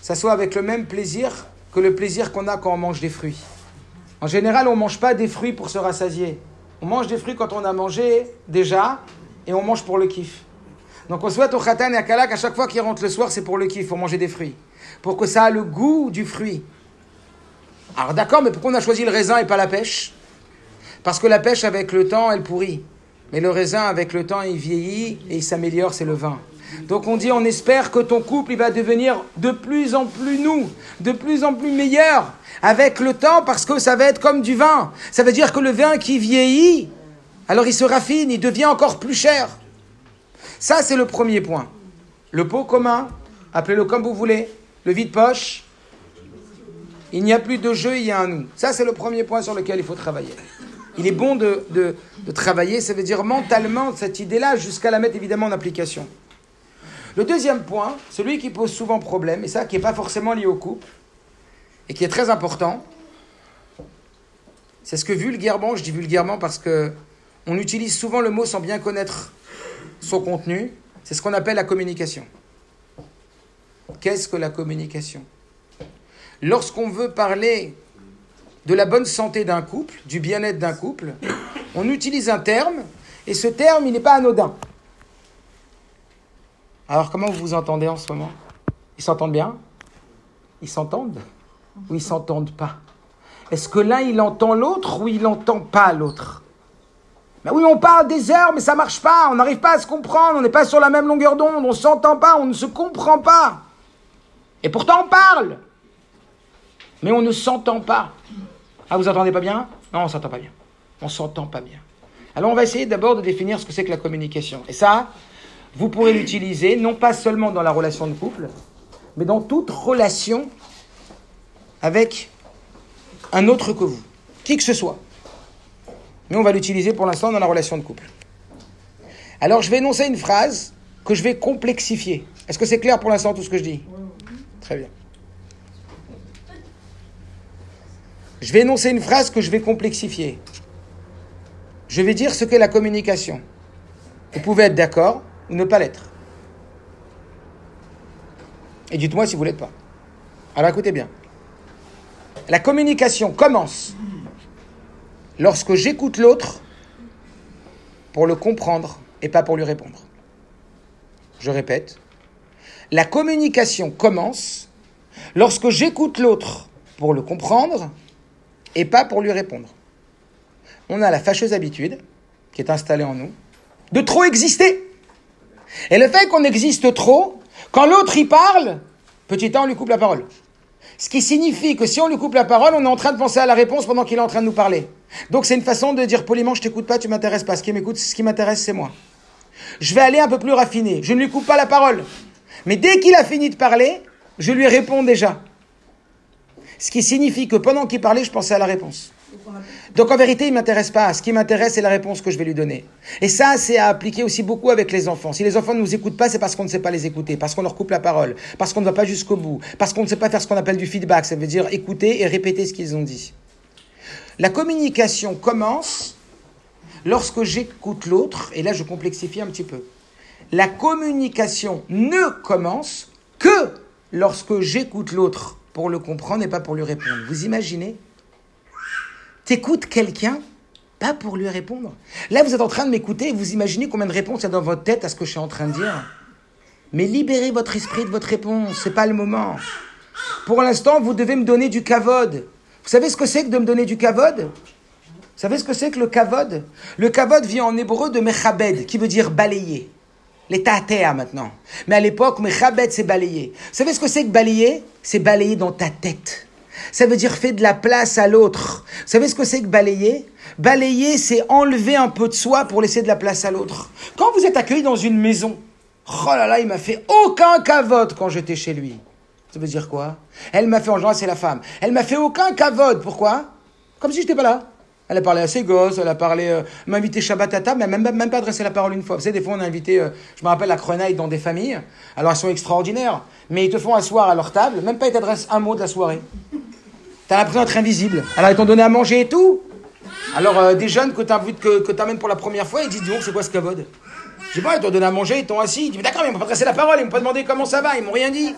ça soit avec le même plaisir que le plaisir qu'on a quand on mange des fruits. En général, on ne mange pas des fruits pour se rassasier. On mange des fruits quand on a mangé déjà et on mange pour le kiff. Donc on souhaite au Khatan et à Kala qu'à chaque fois qu'il rentre le soir, c'est pour le kiff, pour manger des fruits. Pour que ça a le goût du fruit. Alors d'accord, mais pourquoi on a choisi le raisin et pas la pêche? Parce que la pêche, avec le temps, elle pourrit. Mais le raisin, avec le temps, il vieillit et il s'améliore, c'est le vin. Donc on dit, on espère que ton couple, il va devenir de plus en plus nous, de plus en plus meilleur avec le temps parce que ça va être comme du vin. Ça veut dire que le vin qui vieillit, alors il se raffine, il devient encore plus cher. Ça, c'est le premier point. Le pot commun, appelez-le comme vous voulez, le vide-poche, il n'y a plus de jeu, il y a un nous. Ça, c'est le premier point sur lequel il faut travailler il est bon de, travailler, ça veut dire mentalement cette idée-là, jusqu'à la mettre évidemment en application. Le deuxième point, celui qui pose souvent problème, et ça qui n'est pas forcément lié au couple, et qui est très important, c'est ce que vulgairement, je dis vulgairement parce que on utilise souvent le mot sans bien connaître son contenu, c'est ce qu'on appelle la communication. Qu'est-ce que la communication? Lorsqu'on veut parler de la bonne santé d'un couple, du bien-être d'un couple, on utilise un terme, et ce terme, il n'est pas anodin. Alors, comment vous vous entendez en ce moment? Ils s'entendent bien? Ils s'entendent? Ou ils s'entendent pas? Est-ce que l'un, il entend l'autre ou il n'entend pas l'autre? Mais oui, on parle des heures, mais ça marche pas. On n'arrive pas à se comprendre. On n'est pas sur la même longueur d'onde. On ne s'entend pas. On ne se comprend pas. Et pourtant, on parle. Mais on ne s'entend pas. Ah, vous entendez pas bien? Non, on s'entend pas bien. On s'entend pas bien. Alors, on va essayer d'abord de définir ce que c'est que la communication. Et ça, vous pourrez l'utiliser non pas seulement dans la relation de couple, mais dans toute relation avec un autre que vous, qui que ce soit. Mais on va l'utiliser pour l'instant dans la relation de couple. Alors, je vais énoncer une phrase que je vais complexifier. Est-ce que c'est clair pour l'instant tout ce que je dis? Très bien. Je vais énoncer une phrase que je vais complexifier. Je vais dire ce qu'est la communication. Vous pouvez être d'accord ou ne pas l'être. Et dites-moi si vous ne l'êtes pas. Alors écoutez bien. La communication commence lorsque j'écoute l'autre pour le comprendre et pas pour lui répondre. Je répète. La communication commence lorsque j'écoute l'autre pour le comprendre et pas pour lui répondre. On a la fâcheuse habitude, qui est installée en nous, de trop exister. Et le fait qu'on existe trop, quand l'autre y parle, petit temps, on lui coupe la parole. Ce qui signifie que si on lui coupe la parole, on est en train de penser à la réponse pendant qu'il est en train de nous parler. Donc c'est une façon de dire poliment, je t'écoute pas, tu m'intéresses pas. Ce qui m'écoute, ce qui m'intéresse, c'est moi. Je vais aller un peu plus raffiné. Je ne lui coupe pas la parole. Mais dès qu'il a fini de parler, je lui réponds déjà. Ce qui signifie que pendant qu'il parlait, je pensais à la réponse. Donc en vérité, il ne m'intéresse pas. Ce qui m'intéresse, c'est la réponse que je vais lui donner. Et ça, c'est à appliquer aussi beaucoup avec les enfants. Si les enfants ne nous écoutent pas, c'est parce qu'on ne sait pas les écouter, parce qu'on leur coupe la parole, parce qu'on ne va pas jusqu'au bout, parce qu'on ne sait pas faire ce qu'on appelle du feedback. Ça veut dire écouter et répéter ce qu'ils ont dit. La communication commence lorsque j'écoute l'autre, et là je complexifie un petit peu. La communication ne commence que lorsque j'écoute l'autre pour le comprendre et pas pour lui répondre. Vous imaginez? T'écoutes quelqu'un, pas pour lui répondre. Là, vous êtes en train de m'écouter et vous imaginez combien de réponses il y a dans votre tête à ce que je suis en train de dire. Mais libérez votre esprit de votre réponse, c'est pas le moment. Pour l'instant, vous devez me donner du kavod. Vous savez ce que c'est que de me donner du kavod? Vous savez ce que c'est que le kavod? Le kavod vient en hébreu de mechabed, qui veut dire balayer. À terre maintenant. Mais à l'époque, mechabed, c'est balayer. Vous savez ce que c'est que balayer? C'est balayer dans ta tête. Ça veut dire fait de la place à l'autre. Vous savez ce que c'est que balayer? Balayer, c'est enlever un peu de soi pour laisser de la place à l'autre. Quand vous êtes accueilli dans une maison, oh là là, il m'a fait aucun cavote quand j'étais chez lui. Ça veut dire quoi? Elle m'a fait, en général, c'est la femme. Elle m'a fait aucun cavote. Pourquoi? Comme si j'étais pas là. Elle a parlé à ses gosses, elle a parlé, euh, m'a invité Shabbat à table, mais elle m'a même, pas adressé la parole une fois. Vous savez, des fois, on a invité, euh, je me rappelle, la Crenaille dans des familles. Alors, elles sont extraordinaires, mais ils te font asseoir à leur table, même pas ils t'adressent un mot de la soirée. T'as l'impression d'être invisible. Alors, ils t'ont donné à manger et tout. Alors, euh, des jeunes que tu que, que pour la première fois, ils disent, dis donc, c'est quoi ce cavode? Je sais pas, ils t'ont donné à manger, ils t'ont assis. Ils disent, d'accord, mais ils m'ont pas adressé la parole, ils m'ont pas demandé comment ça va, ils m'ont rien dit.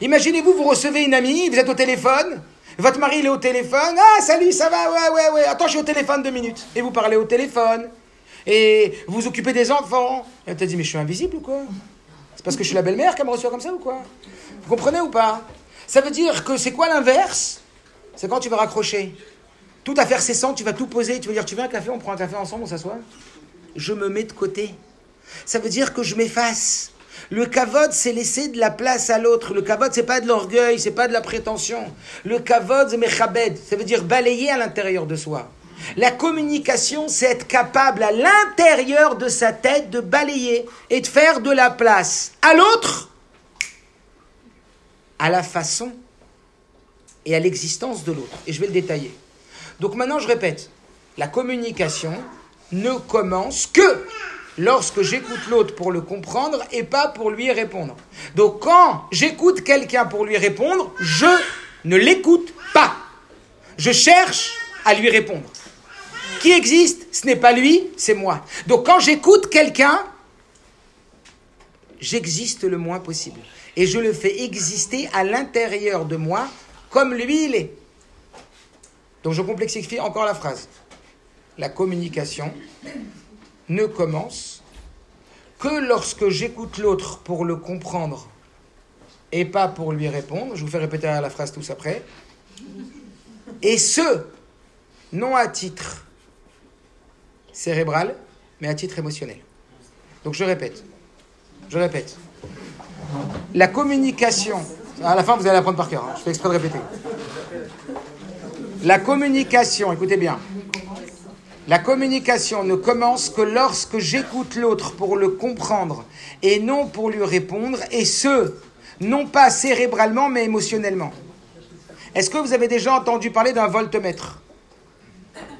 Imaginez-vous, vous recevez une amie, vous êtes au téléphone, votre mari il est au téléphone, ah salut, ça va, ouais, ouais, ouais, attends, je suis au téléphone deux minutes. Et vous parlez au téléphone, et vous vous occupez des enfants. Et elle t'a dit, mais je suis invisible ou quoi? C'est parce que je suis la belle-mère qu'elle me reçoit comme ça ou quoi? Vous comprenez ou pas? Ça veut dire que c'est quoi l'inverse? C'est quand tu vas raccrocher. Tout à faire cessant, tu vas tout poser, tu vas dire tu veux un café, on prend un café ensemble, on s'assoit. Je me mets de côté. Ça veut dire que je m'efface. Le kavod, c'est laisser de la place à l'autre. Le kavod, c'est pas de l'orgueil, c'est pas de la prétention. Le kavod, c'est mechabed. Ça veut dire balayer à l'intérieur de soi. La communication, c'est être capable à l'intérieur de sa tête de balayer et de faire de la place à l'autre à la façon et à l'existence de l'autre. Et je vais le détailler. Donc maintenant, je répète, la communication ne commence que lorsque j'écoute l'autre pour le comprendre et pas pour lui répondre. Donc quand j'écoute quelqu'un pour lui répondre, je ne l'écoute pas. Je cherche à lui répondre. Qui existe Ce n'est pas lui, c'est moi. Donc quand j'écoute quelqu'un, j'existe le moins possible. Et je le fais exister à l'intérieur de moi comme lui il est. Donc je complexifie encore la phrase. La communication ne commence que lorsque j'écoute l'autre pour le comprendre et pas pour lui répondre. Je vous fais répéter la phrase tous après. Et ce, non à titre cérébral, mais à titre émotionnel. Donc je répète. Je répète. La communication à la fin, vous allez apprendre par cœur. Hein. Je fais exprès de répéter. La communication, écoutez bien. La communication ne commence que lorsque j'écoute l'autre pour le comprendre et non pour lui répondre, et ce, non pas cérébralement mais émotionnellement. Est-ce que vous avez déjà entendu parler d'un voltmètre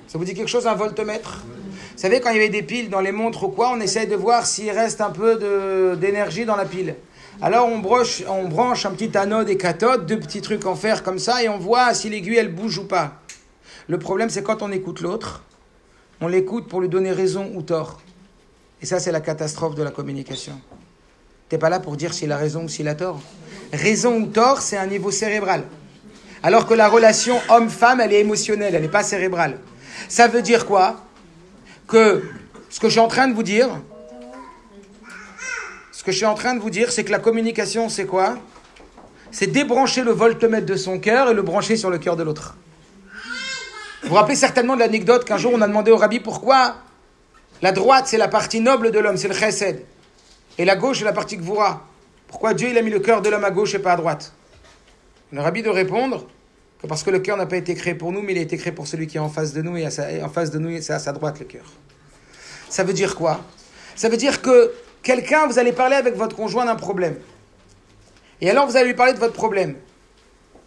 Ça vous dit quelque chose un voltmètre Vous savez, quand il y avait des piles dans les montres ou quoi, on essaye de voir s'il reste un peu d'énergie dans la pile. Alors on, broche, on branche un petit anode et cathode, deux petits trucs en fer comme ça, et on voit si l'aiguille elle bouge ou pas. Le problème c'est quand on écoute l'autre, on l'écoute pour lui donner raison ou tort. Et ça c'est la catastrophe de la communication. T'es pas là pour dire s'il a raison ou s'il a tort. Raison ou tort, c'est un niveau cérébral. Alors que la relation homme-femme, elle est émotionnelle, elle n'est pas cérébrale. Ça veut dire quoi? Que ce que je suis en train de vous dire, ce que je suis en train de vous dire, c'est que la communication, c'est quoi? C'est débrancher le voltmètre de son cœur et le brancher sur le cœur de l'autre. Vous vous rappelez certainement de l'anecdote qu'un jour on a demandé au rabbi pourquoi la droite c'est la partie noble de l'homme, c'est le chesed, et la gauche c'est la partie gvura. Pourquoi Dieu il a mis le cœur de l'homme à gauche et pas à droite? Le rabbi de répondre que parce que le cœur n'a pas été créé pour nous, mais il a été créé pour celui qui est en face de nous, et, à sa- en face de nous, c'est à sa droite le cœur. Ça veut dire quoi? Ça veut dire que quelqu'un, vous allez parler avec votre conjoint d'un problème. Et alors vous allez lui parler de votre problème.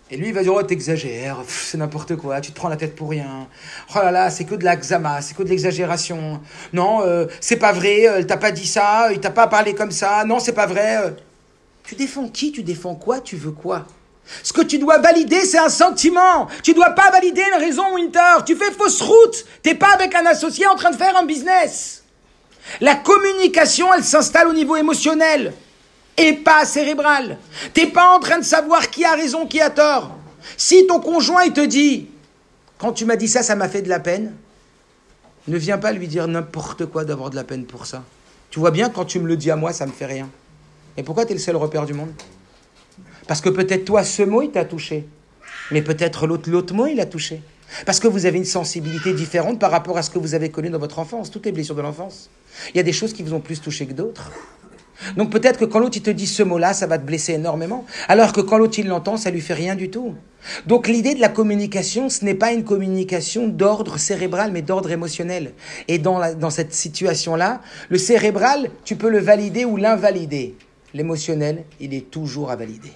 Et lui, il va dire, oh, t'exagères, c'est n'importe quoi, tu te prends la tête pour rien. Oh là là, c'est que de la xama, c'est que de l'exagération. Non, euh, c'est pas vrai, euh, elle t'a pas dit ça, il t'a pas parlé comme ça, non, c'est pas vrai. euh. Tu défends qui Tu défends quoi Tu veux quoi? Ce que tu dois valider, c'est un sentiment. Tu dois pas valider une raison ou une tort. Tu fais fausse route. T'es pas avec un associé en train de faire un business. La communication, elle s'installe au niveau émotionnel et pas cérébral. T'es pas en train de savoir qui a raison, qui a tort. Si ton conjoint te dit, quand tu m'as dit ça, ça m'a fait de la peine, ne viens pas lui dire n'importe quoi d'avoir de la peine pour ça. Tu vois bien, quand tu me le dis à moi, ça me fait rien. Et pourquoi tu es le seul repère du monde? Parce que peut-être toi, ce mot, il t'a touché. Mais peut-être l'autre, l'autre mot, il a touché. Parce que vous avez une sensibilité différente par rapport à ce que vous avez connu dans votre enfance. Toutes les blessures de l'enfance. Il y a des choses qui vous ont plus touché que d'autres. Donc peut-être que quand l'autre il te dit ce mot-là, ça va te blesser énormément, alors que quand l'autre il l'entend, ça lui fait rien du tout. Donc l'idée de la communication, ce n'est pas une communication d'ordre cérébral, mais d'ordre émotionnel. Et dans, dans cette situation-là, le cérébral, tu peux le valider ou l'invalider. L'émotionnel, il est toujours à valider.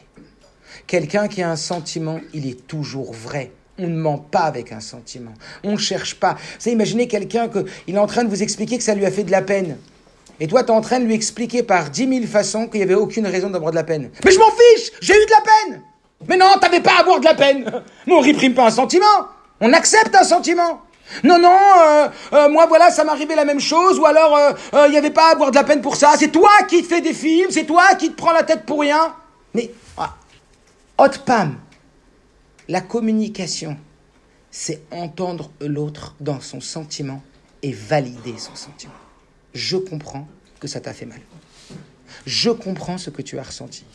Quelqu'un qui a un sentiment, il est toujours vrai. On ne ment pas avec un sentiment. On ne cherche pas. Vous savez, imaginez quelqu'un que il est en train de vous expliquer que ça lui a fait de la peine. Et toi, tu es en train de lui expliquer par dix mille façons qu'il n'y avait aucune raison d'avoir de la peine. Mais je m'en fiche J'ai eu de la peine Mais non, t'avais pas à avoir de la peine Mais on réprime pas un sentiment On accepte un sentiment non, non, euh, euh, moi voilà, ça m'arrivait la même chose, ou alors euh, il n'y avait pas à avoir de la peine pour ça, c'est toi qui te fais des films, c'est toi qui te prends la tête pour rien. Mais, ah, Pam, la communication, c'est entendre l'autre dans son sentiment et valider son sentiment. Je comprends que ça t'a fait mal. Je comprends ce que tu as ressenti.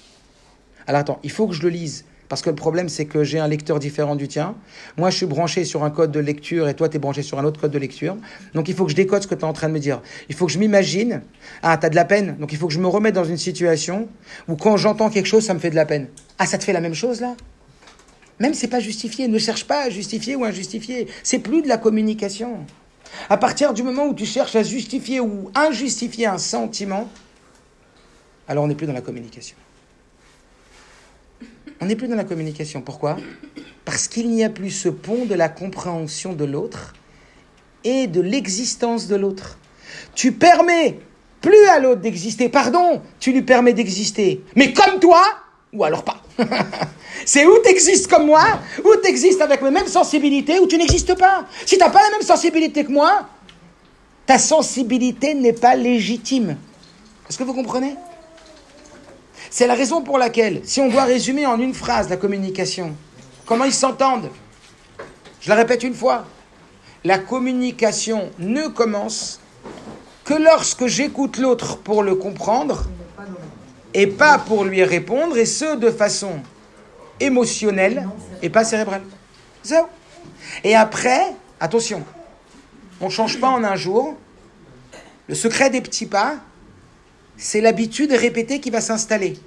Alors attends, il faut que je le lise. Parce que le problème, c'est que j'ai un lecteur différent du tien. Moi, je suis branché sur un code de lecture et toi, tu es branché sur un autre code de lecture. Donc, il faut que je décode ce que tu es en train de me dire. Il faut que je m'imagine. Ah, tu as de la peine. Donc, il faut que je me remette dans une situation où quand j'entends quelque chose, ça me fait de la peine. Ah, ça te fait la même chose là? Même c'est pas justifié. Ne cherche pas à justifier ou injustifier. C'est plus de la communication. À partir du moment où tu cherches à justifier ou injustifier un sentiment, alors on n'est plus dans la communication. On n'est plus dans la communication. Pourquoi? Parce qu'il n'y a plus ce pont de la compréhension de l'autre et de l'existence de l'autre. Tu permets plus à l'autre d'exister, pardon, tu lui permets d'exister. Mais comme toi, ou alors pas. C'est où tu existes comme moi, ou tu existes avec mes mêmes sensibilités, ou tu n'existes pas? Si tu n'as pas la même sensibilité que moi, ta sensibilité n'est pas légitime. Est-ce que vous comprenez? C'est la raison pour laquelle, si on doit résumer en une phrase la communication, comment ils s'entendent? Je la répète une fois. La communication ne commence que lorsque j'écoute l'autre pour le comprendre et pas pour lui répondre, et ce de façon émotionnelle et pas cérébrale. Et après, attention, on ne change pas en un jour. Le secret des petits pas, c'est l'habitude répétée qui va s'installer.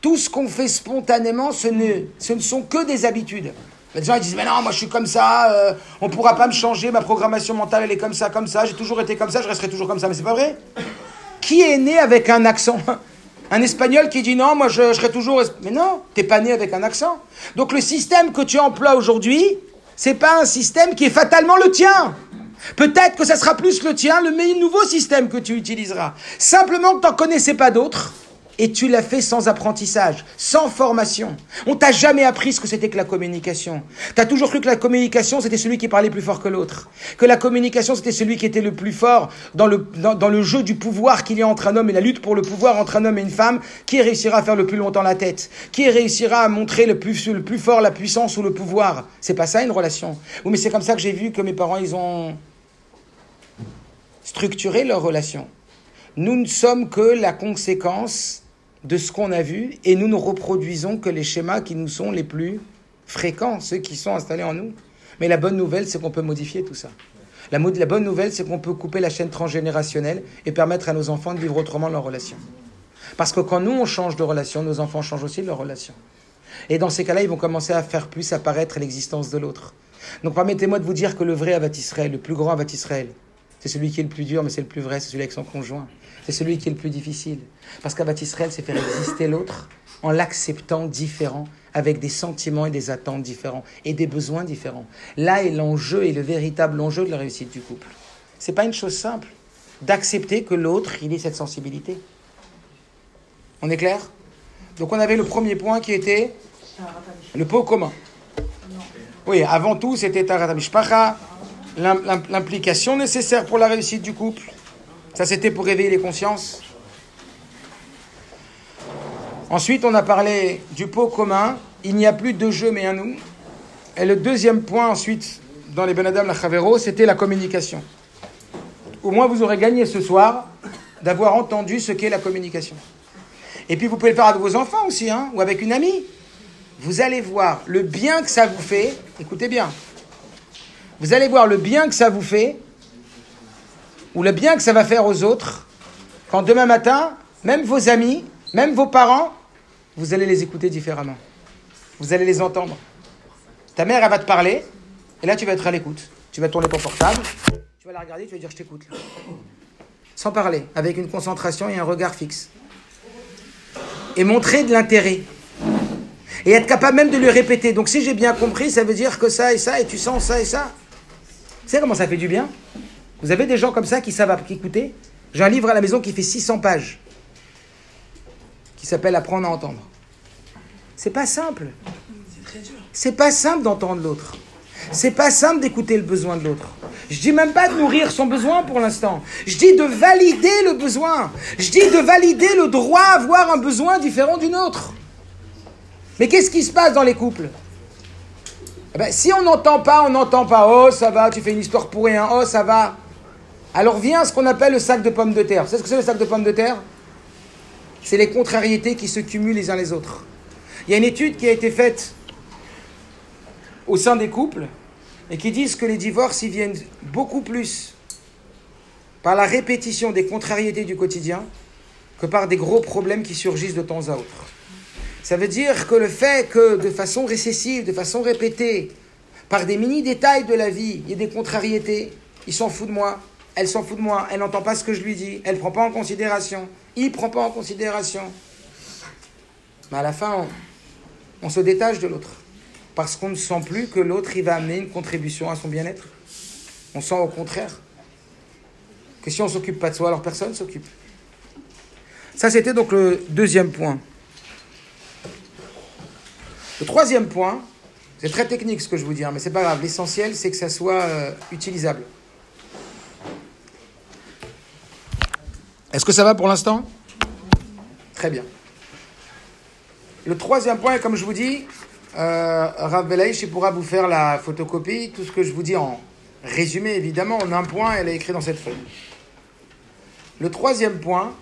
Tout ce qu'on fait spontanément, ce ne, ce ne sont que des habitudes. Les gens ils disent, mais non, moi je suis comme ça, euh, on ne pourra pas me changer, ma programmation mentale elle est comme ça, comme ça, j'ai toujours été comme ça, je resterai toujours comme ça, mais c'est pas vrai. Qui est né avec un accent? Un espagnol qui dit non, moi je, serai toujours. Mais non, t'es pas né avec un accent. Donc le système que tu emploies aujourd'hui, c'est pas un système qui est fatalement le tien. Peut-être que ça sera plus le tien, le nouveau système que tu utiliseras. Simplement que tu n'en connaissais pas d'autres et tu l'as fait sans apprentissage, sans formation. On t'a jamais appris ce que c'était que la communication. Tu as toujours cru que la communication, c'était celui qui parlait plus fort que l'autre. Que la communication, c'était celui qui était le plus fort dans le, dans le jeu du pouvoir qu'il y a entre un homme et la lutte pour le pouvoir entre un homme et une femme. Qui réussira à faire le plus longtemps la tête Qui réussira à montrer le plus, le plus fort la puissance ou le pouvoir C'est pas ça une relation. Oui, mais c'est comme ça que j'ai vu que mes parents, ils ont structuré leur relation. Nous ne sommes que la conséquence de ce qu'on a vu et nous ne reproduisons que les schémas qui nous sont les plus fréquents, ceux qui sont installés en nous. Mais la bonne nouvelle, c'est qu'on peut modifier tout ça. La, bonne nouvelle, c'est qu'on peut couper la chaîne transgénérationnelle et permettre à nos enfants de vivre autrement leur relation. Parce que quand nous, on change de relation, nos enfants changent aussi leur relation. Et dans ces cas-là, ils vont commencer à faire plus apparaître l'existence de l'autre. Donc permettez-moi de vous dire que le vrai Avat Israël, le plus grand Avat Israël, c'est celui qui est le plus dur, mais c'est le plus vrai, c'est celui avec son conjoint. C'est celui qui est le plus difficile. Parce qu'Avat Israël, c'est faire exister l'autre en l'acceptant différent, avec des sentiments et des attentes différents, et des besoins différents. Là est l'enjeu et le véritable enjeu de la réussite du couple. C'est pas une chose simple d'accepter que l'autre, il ait cette sensibilité. On est clair? Donc on avait le premier point qui était le pot commun. Oui, avant tout, c'était Tarat l'implication nécessaire pour la réussite du couple. Ça, c'était pour réveiller les consciences. Ensuite, on a parlé du pot commun. Il n'y a plus de jeu, mais un nous. Et le deuxième point, ensuite, dans les Benadam la Chavero, c'était la communication. Au moins, vous aurez gagné ce soir d'avoir entendu ce qu'est la communication. Et puis, vous pouvez le faire avec vos enfants aussi, hein, ou avec une amie. Vous allez voir le bien que ça vous fait. Écoutez bien. Vous allez voir le bien que ça vous fait, ou le bien que ça va faire aux autres, quand demain matin, même vos amis, même vos parents, vous allez les écouter différemment. Vous allez les entendre. Ta mère, elle va te parler, et là, tu vas être à l'écoute. Tu vas tourner ton portable, tu vas la regarder, tu vas dire, je t'écoute. Sans parler, avec une concentration et un regard fixe. Et montrer de l'intérêt. Et être capable même de lui répéter. Donc, si j'ai bien compris, ça veut dire que ça et ça, et tu sens ça et ça. Tu sais comment ça fait du bien Vous avez des gens comme ça qui savent écouter J'ai un livre à la maison qui fait 600 pages, qui s'appelle Apprendre à entendre. C'est pas simple. C'est très dur. C'est pas simple d'entendre l'autre. C'est pas simple d'écouter le besoin de l'autre. Je dis même pas de nourrir son besoin pour l'instant. Je dis de valider le besoin. Je dis de valider le droit à avoir un besoin différent d'une autre. Mais qu'est-ce qui se passe dans les couples? Eh ben, Si on n'entend pas, on n'entend pas. Oh, ça va, tu fais une histoire pour rien. Oh, ça va. Alors vient ce qu'on appelle le sac de pommes de terre. Vous savez ce que c'est le sac de pommes de terre? C'est les contrariétés qui se cumulent les uns les autres. Il y a une étude qui a été faite au sein des couples et qui disent que les divorces y viennent beaucoup plus par la répétition des contrariétés du quotidien que par des gros problèmes qui surgissent de temps à autre. Ça veut dire que le fait que de façon récessive, de façon répétée, par des mini-détails de la vie, il y ait des contrariétés, il s'en fout de moi, elle s'en fout de moi, elle n'entend pas ce que je lui dis, elle ne prend pas en considération, il ne prend pas en considération. Mais à la fin, on, se détache de l'autre. Parce qu'on ne sent plus que l'autre, il va amener une contribution à son bien-être. On sent au contraire que si on ne s'occupe pas de soi, alors personne ne s'occupe. Ça, c'était donc le deuxième point. Le troisième point, c'est très technique ce que je vous dis, hein, mais c'est pas grave. L'essentiel, c'est que ça soit euh, utilisable. Est-ce que ça va pour l'instant? Très bien. Le troisième point, comme je vous dis, euh, Rav Belaïch, pourra vous faire la photocopie, tout ce que je vous dis en résumé, évidemment, en un point, elle est écrit dans cette feuille. Le troisième point,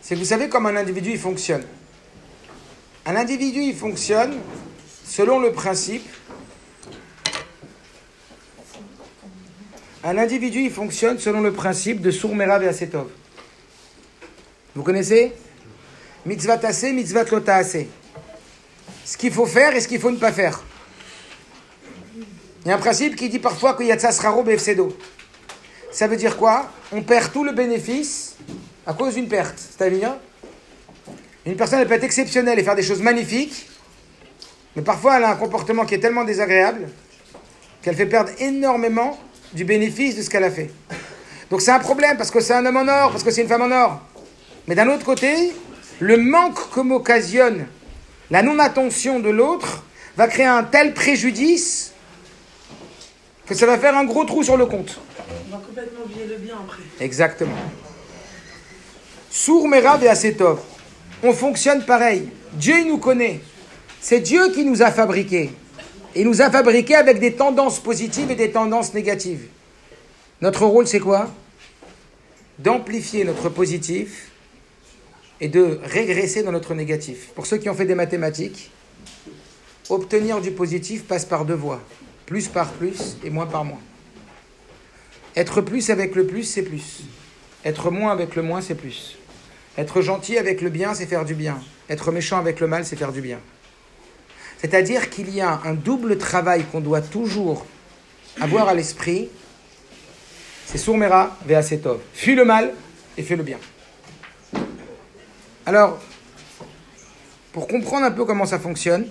c'est que vous savez comment un individu il fonctionne. Un individu il fonctionne selon le principe. Un individu il fonctionne selon le principe de Sourmera et Asetov. Vous connaissez? Mitzvah tassé, mitzvah lotassé. Ce qu'il faut faire et ce qu'il faut ne pas faire. Il y a un principe qui dit parfois que Yatsa Sraro Befsedo. Ça veut dire quoi? On perd tout le bénéfice à cause d'une perte. C'est-à-dire, une personne elle peut être exceptionnelle et faire des choses magnifiques, mais parfois elle a un comportement qui est tellement désagréable qu'elle fait perdre énormément du bénéfice de ce qu'elle a fait. Donc c'est un problème parce que c'est un homme en or, parce que c'est une femme en or. Mais d'un autre côté, le manque que m'occasionne la non-attention de l'autre va créer un tel préjudice que ça va faire un gros trou sur le compte. On va complètement oublier le bien après. Exactement. Sourd, Merab et Asetov. On fonctionne pareil. Dieu, il nous connaît. C'est Dieu qui nous a fabriqués. Il nous a fabriqués avec des tendances positives et des tendances négatives. Notre rôle, c'est quoi? D'amplifier notre positif et de régresser dans notre négatif. Pour ceux qui ont fait des mathématiques, obtenir du positif passe par deux voies. Plus par plus et moins par moins. Être plus avec le plus, c'est plus. Être moins avec le moins, c'est plus. Être gentil avec le bien, c'est faire du bien. Être méchant avec le mal, c'est faire du bien. C'est-à-dire qu'il y a un double travail qu'on doit toujours avoir à l'esprit. C'est sourmera veasetov. Fuis le mal et fais le bien. Alors, pour comprendre un peu comment ça fonctionne,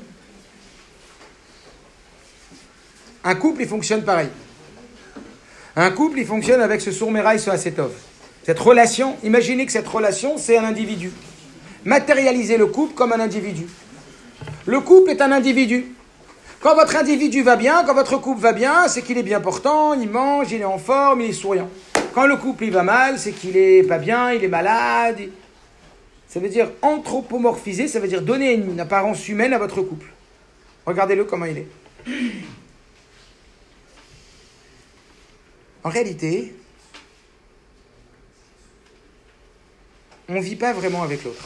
un couple, il fonctionne pareil. Un couple, il fonctionne avec ce sourmera et ce asetov. Cette relation, imaginez que cette relation, c'est un individu. Matérialisez le couple comme un individu. Le couple est un individu. Quand votre individu va bien, quand votre couple va bien, c'est qu'il est bien portant, il mange, il est en forme, il est souriant. Quand le couple il va mal, c'est qu'il est pas bien, il est malade. Ça veut dire anthropomorphiser, ça veut dire donner une apparence humaine à votre couple. Regardez-le comment il est. En réalité, on ne vit pas vraiment avec l'autre.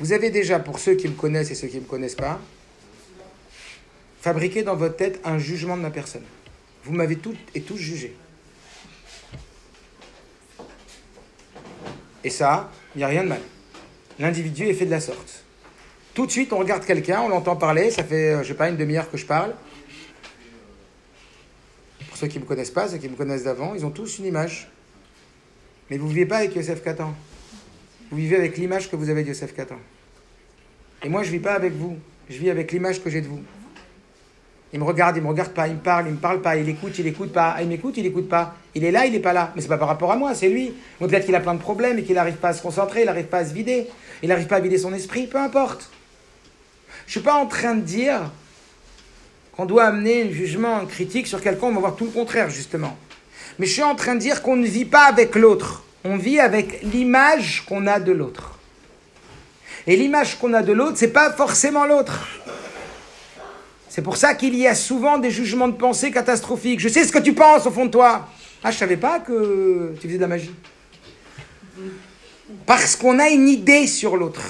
Vous avez déjà, pour ceux qui me connaissent et ceux qui ne me connaissent pas, fabriqué dans votre tête un jugement de ma personne. Vous m'avez toutes et tous jugé. Et ça, il n'y a rien de mal. L'individu est fait de la sorte. Tout de suite, on regarde quelqu'un, on l'entend parler, ça fait, euh, je sais pas, une demi-heure que je parle. Pour ceux qui ne me connaissent pas, ceux qui me connaissent d'avant, ils ont tous une image. Mais vous ne vivez pas avec Yosef Katan. Vous vivez avec l'image que vous avez de Yosef Katan. Et moi, je ne vis pas avec vous. Je vis avec l'image que j'ai de vous. Il me regarde, il me regarde pas, il me parle, il me parle pas, il écoute, il écoute pas, il m'écoute, il écoute pas. Il est là, il n'est pas là. Mais c'est pas par rapport à moi, c'est lui. Ou peut-être qu'il a plein de problèmes et qu'il n'arrive pas à se concentrer, il n'arrive pas à se vider, il n'arrive pas à vider son esprit, peu importe. Je suis pas en train de dire qu'on doit amener un jugement, critique sur quelqu'un, on va voir tout le contraire, justement. Mais je suis en train de dire qu'on ne vit pas avec l'autre. On vit avec l'image qu'on a de l'autre. Et l'image qu'on a de l'autre, c'est pas forcément l'autre. C'est pour ça qu'il y a souvent des jugements de pensée catastrophiques. Je sais ce que tu penses au fond de toi. Ah, je savais pas que tu faisais de la magie. Parce qu'on a une idée sur l'autre.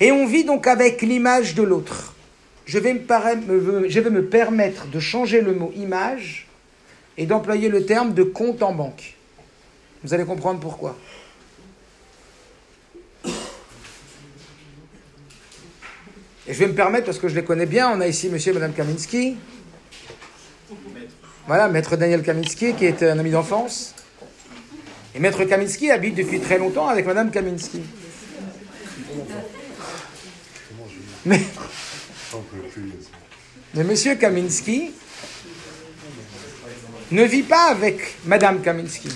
Et on vit donc avec l'image de l'autre. Je vais, me je vais me permettre de changer le mot image et d'employer le terme de compte en banque. Vous allez comprendre pourquoi. Et je vais me permettre, parce que je les connais bien, on a ici monsieur et madame Kaminski. Voilà, maître Daniel Kaminski, qui est un ami d'enfance. Et maître Kaminski habite depuis très longtemps avec madame Kaminski. Mais, mais monsieur Kaminski ne vit pas avec madame Kaminski.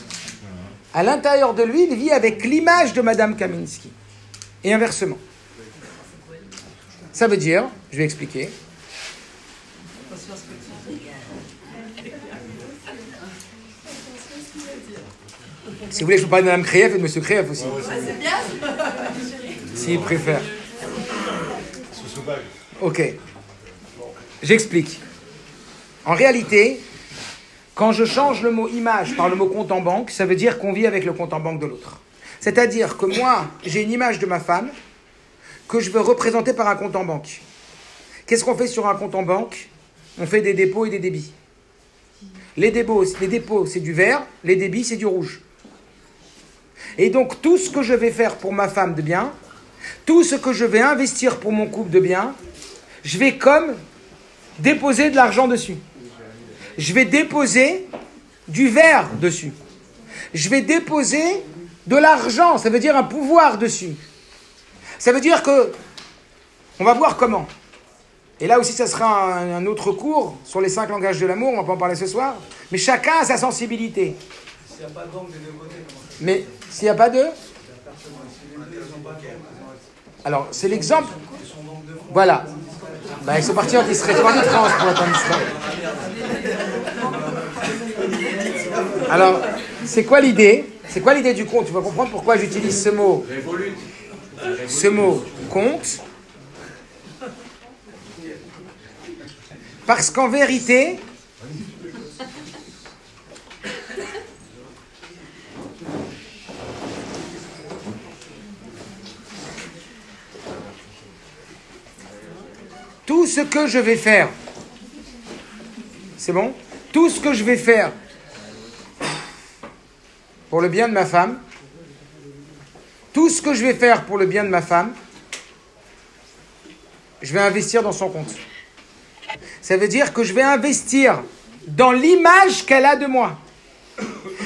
À l'intérieur de lui, il vit avec l'image de madame Kaminski. Et inversement. Ça veut dire, je vais expliquer. Si vous voulez, je vous parle de Mme Kriev et de M. Kriev aussi. c'est bien S'il préfère. Ok. J'explique. En réalité, quand je change le mot image par le mot compte en banque, ça veut dire qu'on vit avec le compte en banque de l'autre. C'est-à-dire que moi, j'ai une image de ma femme que je veux représenter par un compte en banque. Qu'est-ce qu'on fait sur un compte en banque? On fait des dépôts et des débits. Les dépôts, les dépôts c'est du vert, les débits, c'est du rouge. Et donc, tout ce que je vais faire pour ma femme de bien, tout ce que je vais investir pour mon couple de bien, je vais comme déposer de l'argent dessus. Je vais déposer du vert dessus. Je vais déposer de l'argent, ça veut dire un pouvoir dessus. Ça veut dire que, on va voir comment? Et là aussi, ça sera un, autre cours sur les cinq langages de l'amour, on va pas en parler ce soir. Mais chacun a sa sensibilité. S'il n'y a pas de des deux côtés, Mais s'il n'y a pas de Alors, c'est l'exemple. Voilà. Bah, ils sont partis en Israël. Ils partis France pour en Israël. Alors, c'est quoi l'idée? C'est quoi l'idée du compte Tu vas comprendre pourquoi j'utilise ce mot ce mot compte parce qu'en vérité, tout ce que je vais faire, c'est bon Tout ce que je vais faire pour le bien de ma femme, tout ce que je vais faire pour le bien de ma femme, je vais investir dans son compte. Ça veut dire que je vais investir dans l'image qu'elle a de moi.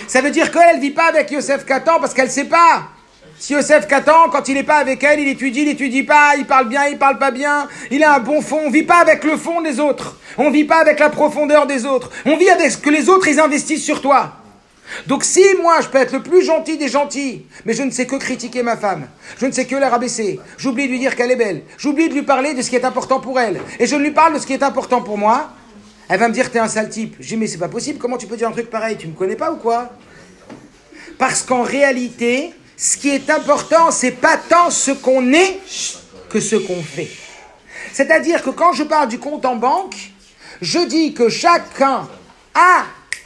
Ça veut dire qu'elle ne vit pas avec Yosef Katan parce qu'elle ne sait pas. Si Yosef Katan, quand il n'est pas avec elle, il étudie, il n'étudie pas, il parle bien, il parle pas bien, il a un bon fond. On vit pas avec le fond des autres. On vit pas avec la profondeur des autres. On vit avec ce que les autres, ils investissent sur toi. Donc si moi je peux être le plus gentil des gentils, mais je ne sais que critiquer ma femme, je ne sais que la rabaisser, j'oublie de lui dire qu'elle est belle, j'oublie de lui parler de ce qui est important pour elle, et je ne lui parle de ce qui est important pour moi, elle va me dire t'es un sale type. Dis mais c'est pas possible, comment tu peux dire un truc pareil? Tu me connais pas ou quoi? Parce qu'en réalité, ce qui est important, c'est pas tant ce qu'on est que ce qu'on fait. C'est-à-dire que quand je parle du compte en banque, je dis que chacun a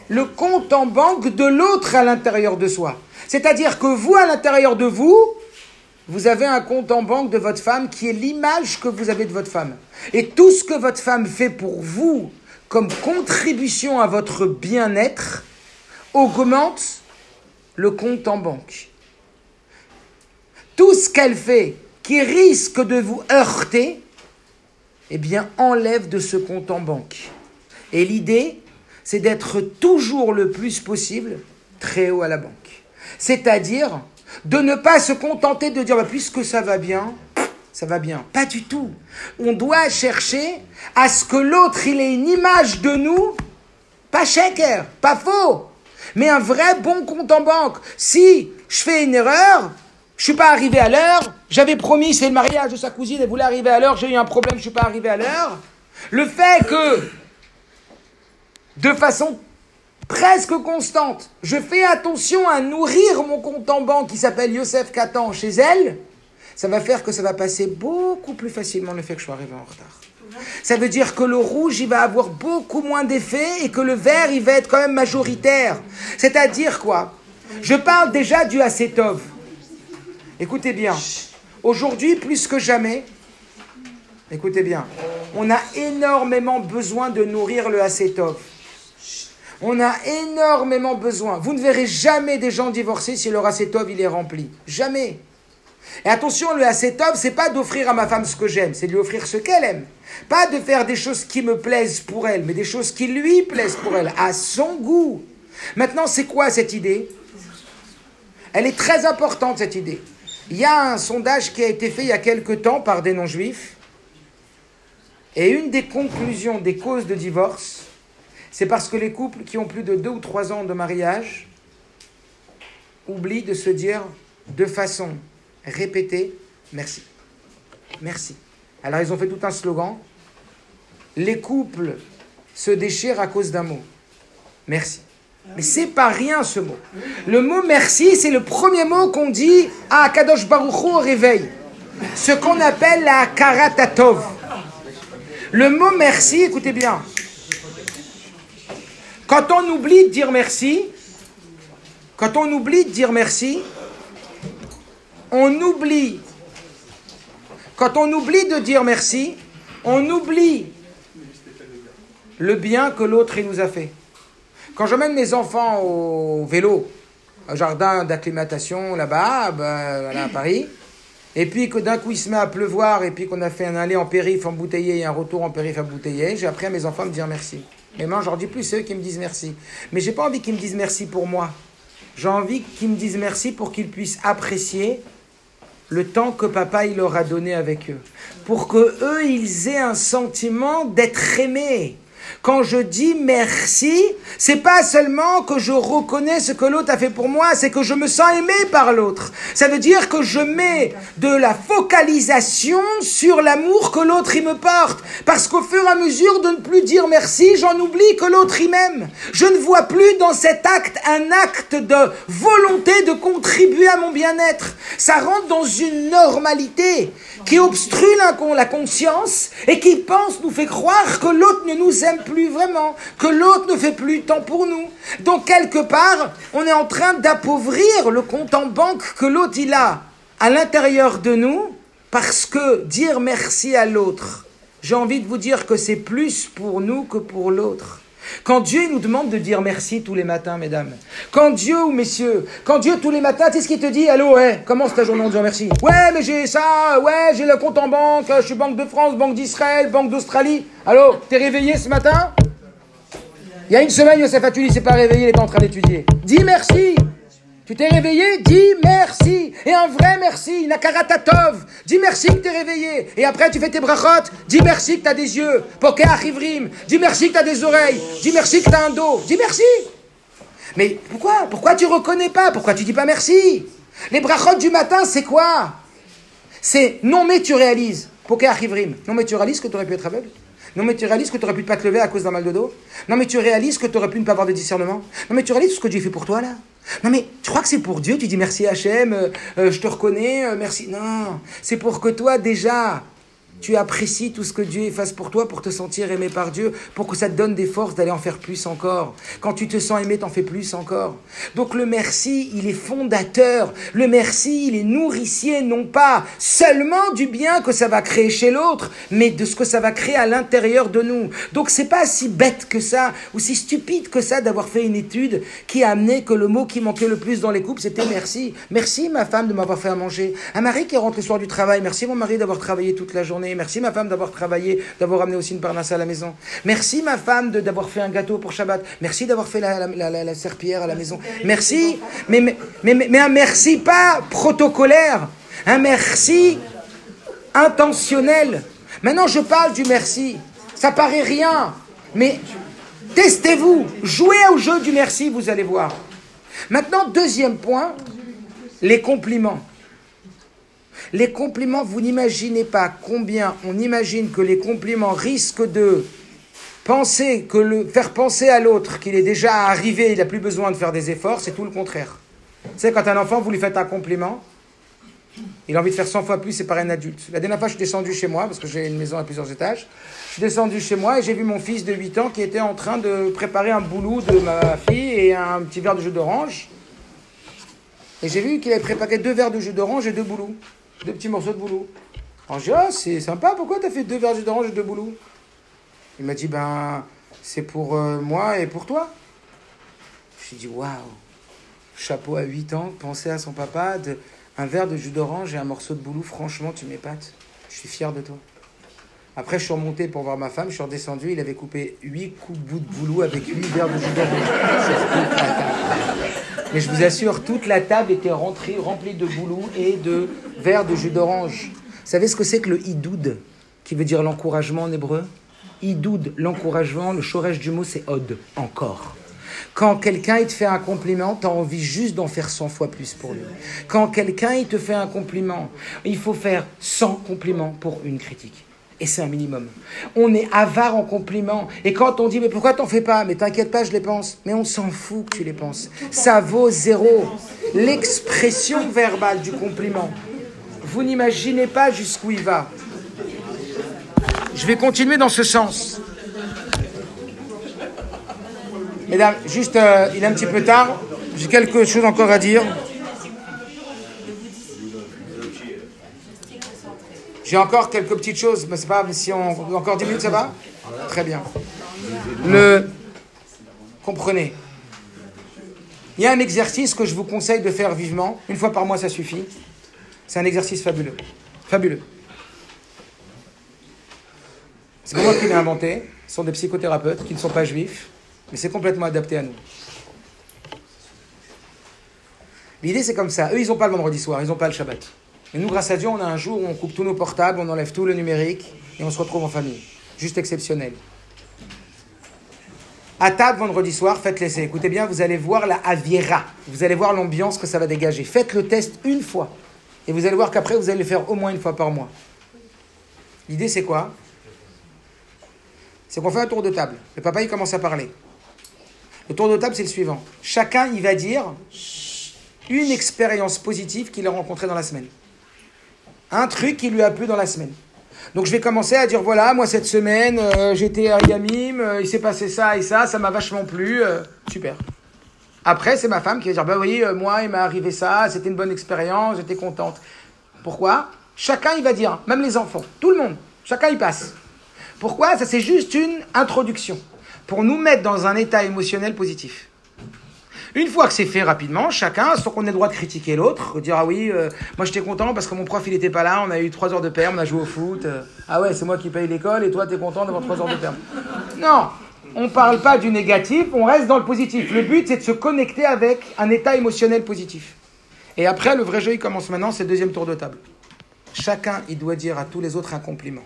le compte en banque de l'autre à l'intérieur de soi. C'est-à-dire que vous, à l'intérieur de vous, vous avez un compte en banque de votre femme qui est l'image que vous avez de votre femme. Et tout ce que votre femme fait pour vous comme contribution à votre bien-être augmente le compte en banque. Tout ce qu'elle fait qui risque de vous heurter, eh bien, enlève de ce compte en banque. Et l'idée, c'est d'être toujours le plus possible très haut à la banque. C'est-à-dire de ne pas se contenter de dire bah, puisque ça va bien, ça va bien. Pas du tout. On doit chercher à ce que l'autre il ait une image de nous, pas shaker, pas faux, mais un vrai bon compte en banque. Si je fais une erreur, je suis pas arrivé à l'heure, j'avais promis c'est le mariage de sa cousine, elle voulait arriver à l'heure, j'ai eu un problème, je suis pas arrivé à l'heure. Le fait que de façon presque constante, je fais attention à nourrir mon compte en banque qui s'appelle Yosef Katan chez elle, ça va faire que ça va passer beaucoup plus facilement le fait que je sois arrivé en retard. Ça veut dire que le rouge, il va avoir beaucoup moins d'effet et que le vert, il va être quand même majoritaire. C'est-à-dire quoi? Je parle déjà du acétov. Écoutez bien. Aujourd'hui, plus que jamais, écoutez bien, on a énormément besoin de nourrir le acétov. On a énormément besoin. Vous ne verrez jamais des gens divorcés si leur acétov il est rempli. Jamais. Et attention, le acétov, c'est pas d'offrir à ma femme ce que j'aime, c'est de lui offrir ce qu'elle aime. Pas de faire des choses qui me plaisent pour elle, mais des choses qui lui plaisent pour elle, à son goût. Maintenant, c'est quoi cette idée? Elle est très importante, cette idée. Il y a un sondage qui a été fait il y a quelque temps par des non-juifs. Et une des conclusions des causes de divorce, c'est parce que les couples qui ont plus de deux ou trois ans de mariage oublient de se dire de façon répétée merci. Merci. Alors ils ont fait tout un slogan. Les couples se déchirent à cause d'un mot. Merci. Mais c'est pas rien ce mot. Le mot merci, c'est le premier mot qu'on dit à Kadosh Baruch Hu au réveil. Ce qu'on appelle la karatatov. Le mot merci, écoutez bien. Quand on oublie de dire merci, quand on oublie de dire merci, on oublie. Quand on oublie de dire merci, on oublie le bien que l'autre nous a fait. Quand j'emmène mes enfants au vélo, au jardin d'acclimatation là-bas, ben, à Paris, et puis que d'un coup il se met à pleuvoir, et puis qu'on a fait un aller en périph' embouteillé et un retour en périph' embouteillé, j'ai appris à mes enfants à me dire merci. Mais moi, je leur dis plus, c'est eux qui me disent merci. Mais j'ai pas envie qu'ils me disent merci pour moi. J'ai envie qu'ils me disent merci pour qu'ils puissent apprécier le temps que papa leur a donné avec eux. Pour que eux, ils aient un sentiment d'être aimés. Quand je dis merci, c'est pas seulement que je reconnais ce que l'autre a fait pour moi, c'est que je me sens aimé par l'autre. Ça veut dire que je mets de la focalisation sur l'amour que l'autre il me porte. Parce qu'au fur et à mesure de ne plus dire merci, j'en oublie que l'autre il m'aime. Je ne vois plus dans cet acte un acte de volonté de contribuer à mon bien-être. Ça rentre dans une normalité qui obstrue la conscience et qui pense, nous fait croire que l'autre ne nous aime plus vraiment, que l'autre ne fait plus tant pour nous. Donc quelque part, on est en train d'appauvrir le compte en banque que l'autre il a à l'intérieur de nous parce que dire merci à l'autre j'ai envie de vous dire que c'est plus pour nous que pour l'autre. Quand Dieu nous demande de dire merci tous les matins, mesdames, quand Dieu ou messieurs, quand Dieu tous les matins, tu sais ce qu'il te dit? Allô, ouais, commence ta journée en disant merci. Ouais, mais j'ai ça, ouais, j'ai le compte en banque, je suis Banque de France, Banque d'Israël, Banque d'Australie. Allô, t'es réveillé ce matin? Il y a une semaine, Yosef Atuli s'est pas réveillé, il était en train d'étudier. Dis merci tu t'es réveillé, dis merci. Et un vrai merci, Nakaratatov. Dis merci que t'es réveillé. Et après, tu fais tes brachot. Dis merci que t'as des yeux. Pokeach ivrim. Dis merci que t'as des oreilles. Dis merci que t'as un dos. Dis merci. Mais pourquoi? Pourquoi tu reconnais pas? Pourquoi tu dis pas merci? Les brachot du matin, c'est quoi? C'est non mais tu réalises. Pokeach ivrim. Non mais tu réalises que tu aurais pu être aveugle non, mais tu réalises que tu aurais pu pas te lever à cause d'un mal de dos Non, mais tu réalises que tu aurais pu ne pas avoir de discernement Non, mais tu réalises ce que Dieu fait pour toi là Non, mais tu crois que c'est pour Dieu Tu dis merci Hachem, euh, euh, je te reconnais, euh, merci. Non, c'est pour que toi déjà, tu apprécies tout ce que Dieu fasse pour toi pour te sentir aimé par Dieu, pour que ça te donne des forces d'aller en faire plus encore. Quand tu te sens aimé, t'en fais plus encore. Donc le merci, il est fondateur. Le merci, il est nourricier, non pas seulement du bien que ça va créer chez l'autre, mais de ce que ça va créer à l'intérieur de nous. Donc c'est pas si bête que ça, ou si stupide que ça d'avoir fait une étude qui a amené que le mot qui manquait le plus dans les couples, c'était merci. Merci ma femme de m'avoir fait à manger. Un mari qui est rentré soir du travail. Merci mon mari d'avoir travaillé toute la journée. Merci ma femme d'avoir travaillé, d'avoir amené aussi une parnasse à la maison. Merci ma femme d'avoir fait un gâteau pour Shabbat. Merci d'avoir fait la, la, serpillère à la maison. Merci, mais, mais un merci pas protocolaire, un merci intentionnel. Maintenant, je parle du merci. Ça paraît rien, mais testez-vous, jouez au jeu du merci, vous allez voir. Maintenant, deuxième point, les compliments. Les compliments, vous n'imaginez pas combien on imagine que les compliments risquent de penser que le faire penser à l'autre qu'il est déjà arrivé, il n'a plus besoin de faire des efforts, c'est tout le contraire. Sais, quand un enfant, vous lui faites un compliment, il a envie de faire 100 fois plus, c'est par un adulte. La dernière fois, je suis descendu chez moi, parce que j'ai une maison à plusieurs étages. Je suis descendu chez moi et j'ai vu mon fils de 8 ans qui était en train de préparer un boulot de ma fille et un petit verre de jus d'orange. Et j'ai vu qu'il avait préparé deux verres de jus d'orange et deux boulots deux petits morceaux de boulot. Alors j'ai dit, ah, c'est sympa, pourquoi t'as fait deux verres d'orange et deux boulots Il m'a dit, ben, c'est pour euh, moi et pour toi. J'ai dit, waouh, chapeau à 8 ans, penser à son papa, de, un verre de jus d'orange et un morceau de boulot, franchement, tu m'épates. Je suis fier de toi. Après, je suis remonté pour voir ma femme, je suis redescendu, il avait coupé 8 coups de bout de boulot avec 8 verres de jus d'orange. Mais je vous assure, toute la table était remplie, remplie de boulot et de verres de jus d'orange. Vous savez ce que c'est que le idoud, qui veut dire l'encouragement en hébreu? Idoud, l'encouragement, le chorège du mot, c'est od, encore. Quand quelqu'un te fait un compliment, tu as envie juste d'en faire 100 fois plus pour lui. Quand quelqu'un te fait un compliment, il faut faire 100 compliments pour une critique. Et c'est un minimum. On est avare en compliments. Et quand on dit, mais pourquoi t'en fais pas? Mais t'inquiète pas, je les pense. Mais on s'en fout que tu les penses. Ça vaut zéro. L'expression verbale du compliment. Vous n'imaginez pas jusqu'où il va. Je vais continuer dans ce sens. Mesdames, juste, euh, il est un petit peu tard. J'ai quelque chose encore à dire. J'ai encore quelques petites choses, mais c'est pas si on encore 10 minutes, ça va? Très bien. Le comprenez. Il y a un exercice que je vous conseille de faire vivement, une fois par mois ça suffit. C'est un exercice fabuleux. Fabuleux. C'est moi qui l'ai inventé, ce sont des psychothérapeutes qui ne sont pas juifs, mais c'est complètement adapté à nous. L'idée c'est comme ça, eux ils n'ont pas le vendredi soir, ils n'ont pas le Shabbat. Et nous, grâce à Dieu, on a un jour où on coupe tous nos portables, on enlève tout le numérique et on se retrouve en famille. Juste exceptionnel. À table vendredi soir, faites l'essai. Écoutez bien, vous allez voir la aviera. Vous allez voir l'ambiance que ça va dégager. Faites le test une fois. Et vous allez voir qu'après, vous allez le faire au moins une fois par mois. L'idée, c'est quoi? C'est qu'on fait un tour de table. Le papa, il commence à parler. Le tour de table, c'est le suivant. Chacun, il va dire une expérience positive qu'il a rencontrée dans la semaine un truc qui lui a plu dans la semaine. Donc je vais commencer à dire voilà, moi cette semaine, euh, j'étais à Yamim, euh, il s'est passé ça et ça, ça m'a vachement plu, euh, super. Après, c'est ma femme qui va dire bah oui, moi il m'est arrivé ça, c'était une bonne expérience, j'étais contente. Pourquoi? Chacun il va dire, même les enfants, tout le monde, chacun il passe. Pourquoi? Ça, c'est juste une introduction pour nous mettre dans un état émotionnel positif. Une fois que c'est fait rapidement, chacun, sans qu'on ait le droit de critiquer l'autre, dire ah oui, euh, moi j'étais content parce que mon prof il était pas là, on a eu trois heures de perm, on a joué au foot. euh, ah ouais, c'est moi qui paye l'école et toi t'es content d'avoir trois heures de perm. Non, on parle pas du négatif, on reste dans le positif. Le but c'est de se connecter avec un état émotionnel positif. Et après, le vrai jeu il commence maintenant, c'est le deuxième tour de table. Chacun il doit dire à tous les autres un compliment.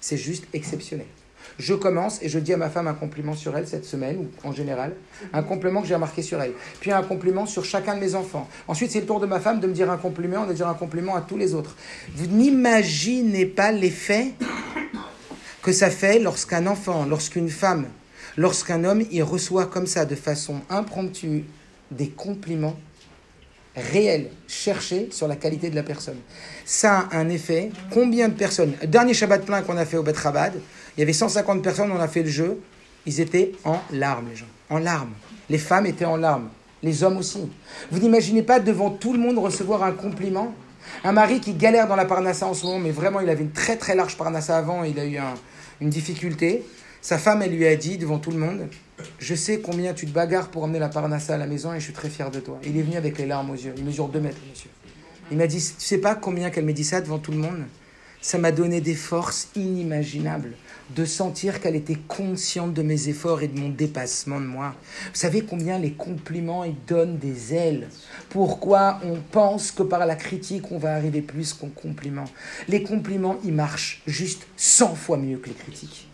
C'est juste exceptionnel. Je commence et je dis à ma femme un compliment sur elle cette semaine, ou en général, un compliment que j'ai remarqué sur elle. Puis un compliment sur chacun de mes enfants. Ensuite, c'est le tour de ma femme de me dire un compliment, de dire un compliment à tous les autres. Vous n'imaginez pas l'effet que ça fait lorsqu'un enfant, lorsqu'une femme, lorsqu'un homme, il reçoit comme ça, de façon impromptue, des compliments réels, cherchés sur la qualité de la personne. Ça a un effet. Combien de personnes? Dernier Shabbat plein qu'on a fait au Bet Rabad, il y avait 150 personnes, on a fait le jeu. Ils étaient en larmes, les gens. En larmes. Les femmes étaient en larmes. Les hommes aussi. Vous n'imaginez pas devant tout le monde recevoir un compliment Un mari qui galère dans la parnassa en ce moment, mais vraiment, il avait une très très large parnassa avant, il a eu un- une difficulté. Sa femme, elle lui a dit devant tout le monde Je sais combien tu te bagarres pour emmener la parnassa à la maison et je suis très fier de toi. Il est venu avec les larmes aux yeux. Il mesure 2 mètres, monsieur. Il m'a dit Tu sais pas combien qu'elle m'a dit ça devant tout le monde? Ça m'a donné des forces inimaginables de sentir qu'elle était consciente de mes efforts et de mon dépassement de moi. Vous savez combien les compliments ils donnent des ailes Pourquoi on pense que par la critique on va arriver plus qu'en compliment Les compliments ils marchent juste 100 fois mieux que les critiques.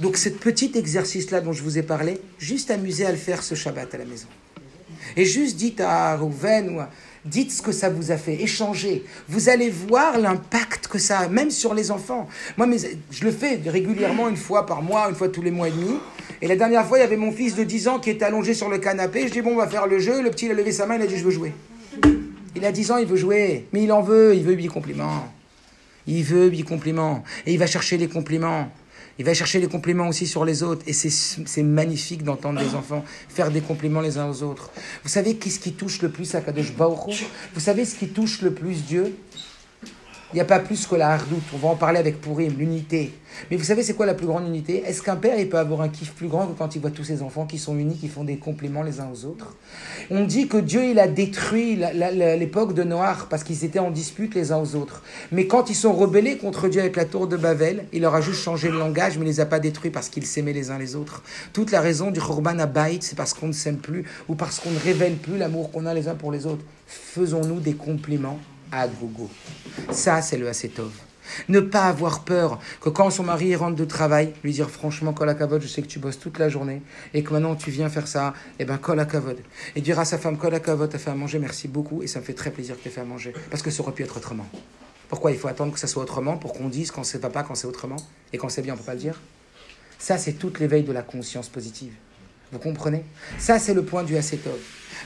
Donc ce petit exercice-là dont je vous ai parlé, juste amusez à le faire ce Shabbat à la maison. Et juste dites à Rouven ou à- dites ce que ça vous a fait, échangez. Vous allez voir l'impact que ça a, même sur les enfants. Moi, je le fais régulièrement, une fois par mois, une fois tous les mois et demi. Et la dernière fois, il y avait mon fils de 10 ans qui était allongé sur le canapé. Je dis, bon, on va faire le jeu. Le petit, il a levé sa main, il a dit, je veux jouer. Il a 10 ans, il veut jouer. Mais il en veut, il veut 8 compliments. Il veut 8 compliments. Et il va chercher les compliments. Il va chercher les compliments aussi sur les autres. Et c'est magnifique d'entendre les enfants faire des compliments les uns aux autres. Vous savez qu'est-ce qui touche le plus à Kadosh Baruch Vous savez ce qui touche le plus Dieu? Il n'y a pas plus que la hardoute. On va en parler avec Pourim, l'unité. Mais vous savez, c'est quoi la plus grande unité? Est-ce qu'un père, il peut avoir un kiff plus grand que quand il voit tous ses enfants qui sont unis, qui font des compliments les uns aux autres? On dit que Dieu, il a détruit l'époque de Noir parce qu'ils étaient en dispute les uns aux autres. Mais quand ils sont rebellés contre Dieu avec la tour de Babel, il leur a juste changé le langage, mais il les a pas détruits parce qu'ils s'aimaient les uns les autres. Toute la raison du Khorban Abayt, c'est parce qu'on ne s'aime plus ou parce qu'on ne révèle plus l'amour qu'on a les uns pour les autres. Faisons-nous des compliments Ça, c'est le Assetov. Ne pas avoir peur que quand son mari rentre de travail, lui dire franchement, Kol Hakavod, je sais que tu bosses toute la journée et que maintenant tu viens faire ça, et ben Kol Hakavod. Et dire à sa femme, Kol Hakavod, t'as fait à manger, merci beaucoup et ça me fait très plaisir que t'aies fait à manger parce que ça aurait pu être autrement. Pourquoi il faut attendre que ça soit autrement pour qu'on dise quand c'est pas pas, quand c'est autrement? Et quand c'est bien, on peut pas le dire? Ça, c'est toute l'éveil de la conscience positive. Vous comprenez? Ça, c'est le point du Assetov.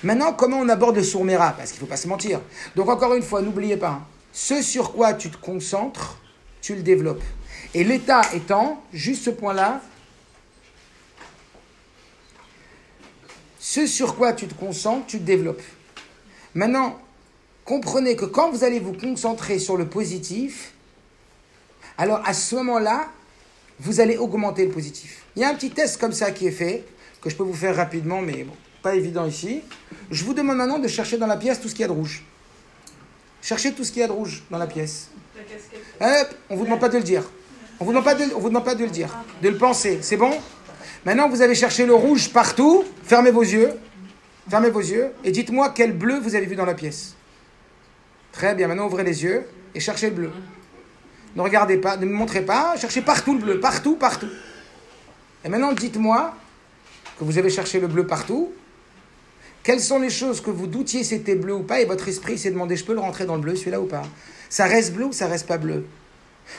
Maintenant, comment on aborde le sourmera? Parce qu'il ne faut pas se mentir. Donc, encore une fois, n'oubliez pas, hein, ce sur quoi tu te concentres, tu le développes. Et l'état étant, juste ce point-là, ce sur quoi tu te concentres, tu te développes. Maintenant, comprenez que quand vous allez vous concentrer sur le positif, alors à ce moment-là, vous allez augmenter le positif. Il y a un petit test comme ça qui est fait, que je peux vous faire rapidement, mais bon, pas évident ici. Je vous demande maintenant de chercher dans la pièce tout ce qu'il y a de rouge. Cherchez tout ce qu'il y a de rouge dans la pièce. La. Hop, on vous demande pas de le dire. On vous demande pas de, on vous demande pas de le dire, de le penser. C'est bon? Maintenant, vous avez cherché le rouge partout. Fermez vos yeux. Fermez vos yeux et dites-moi quel bleu vous avez vu dans la pièce. Très bien. Maintenant, ouvrez les yeux et cherchez le bleu. Ne regardez pas, ne me montrez pas. Cherchez partout le bleu, partout, partout. Et maintenant, dites-moi que vous avez cherché le bleu partout. Quelles sont les choses que vous doutiez c'était bleu ou pas et votre esprit s'est demandé je peux le rentrer dans le bleu celui-là ou pas? Ça reste bleu ou ça reste pas bleu?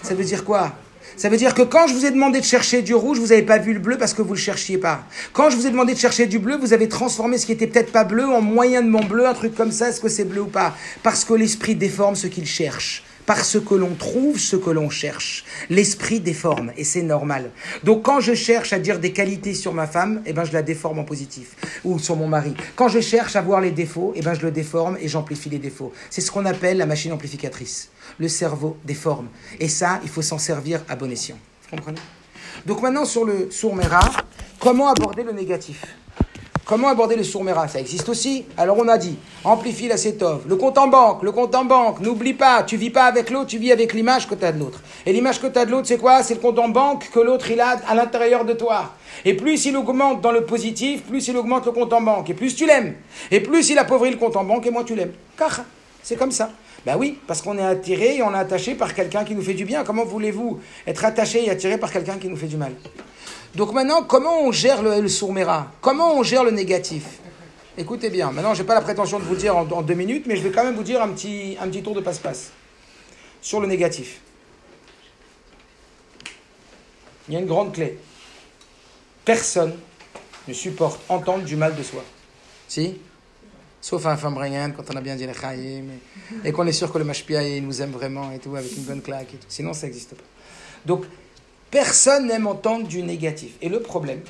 Ça veut dire quoi? Ça veut dire que quand je vous ai demandé de chercher du rouge, vous n'avez pas vu le bleu parce que vous ne le cherchiez pas. Quand je vous ai demandé de chercher du bleu, vous avez transformé ce qui était peut-être pas bleu en moyennement bleu, un truc comme ça, est-ce que c'est bleu ou pas? Parce que l'esprit déforme ce qu'il cherche. Parce que l'on trouve ce que l'on cherche. L'esprit déforme et c'est normal. Donc quand je cherche à dire des qualités sur ma femme, eh ben je la déforme en positif ou sur mon mari. Quand je cherche à voir les défauts, eh ben je le déforme et j'amplifie les défauts. C'est ce qu'on appelle la machine amplificatrice. Le cerveau déforme et ça, il faut s'en servir à bon escient. Vous comprenez? Donc maintenant, sur le sourmera, comment aborder le négatif? Comment aborder le sourmera Ça existe aussi? Alors on a dit, amplifie la sétov. Le compte en banque, le compte en banque, n'oublie pas, tu vis pas avec l'autre, tu vis avec l'image que tu as de l'autre. Et l'image que tu as de l'autre, c'est quoi? C'est le compte en banque que l'autre il a à l'intérieur de toi. Et plus il augmente dans le positif, plus il augmente le compte en banque. Et plus tu l'aimes. Et plus il appauvrit le compte en banque, et moins tu l'aimes. Car c'est comme ça. Ben oui, parce qu'on est attiré et on est attaché par quelqu'un qui nous fait du bien. Comment voulez-vous être attaché et attiré par quelqu'un qui nous fait du mal? Donc maintenant, comment on gère le, le Comment on gère le négatif? Écoutez bien, maintenant je n'ai pas la prétention de vous dire en, deux minutes, mais je vais quand même vous dire un petit, un petit tour de passe-passe sur le négatif. Il y a une grande clé. Personne ne supporte entendre du mal de soi. Si? Sauf un femme quand on a bien dit les chayim, et, qu'on est sûr que le mashpia nous aime vraiment et tout, avec une bonne claque et. Sinon, ça n'existe pas. Donc, Personne n'aime entendre du négatif. Et le problème,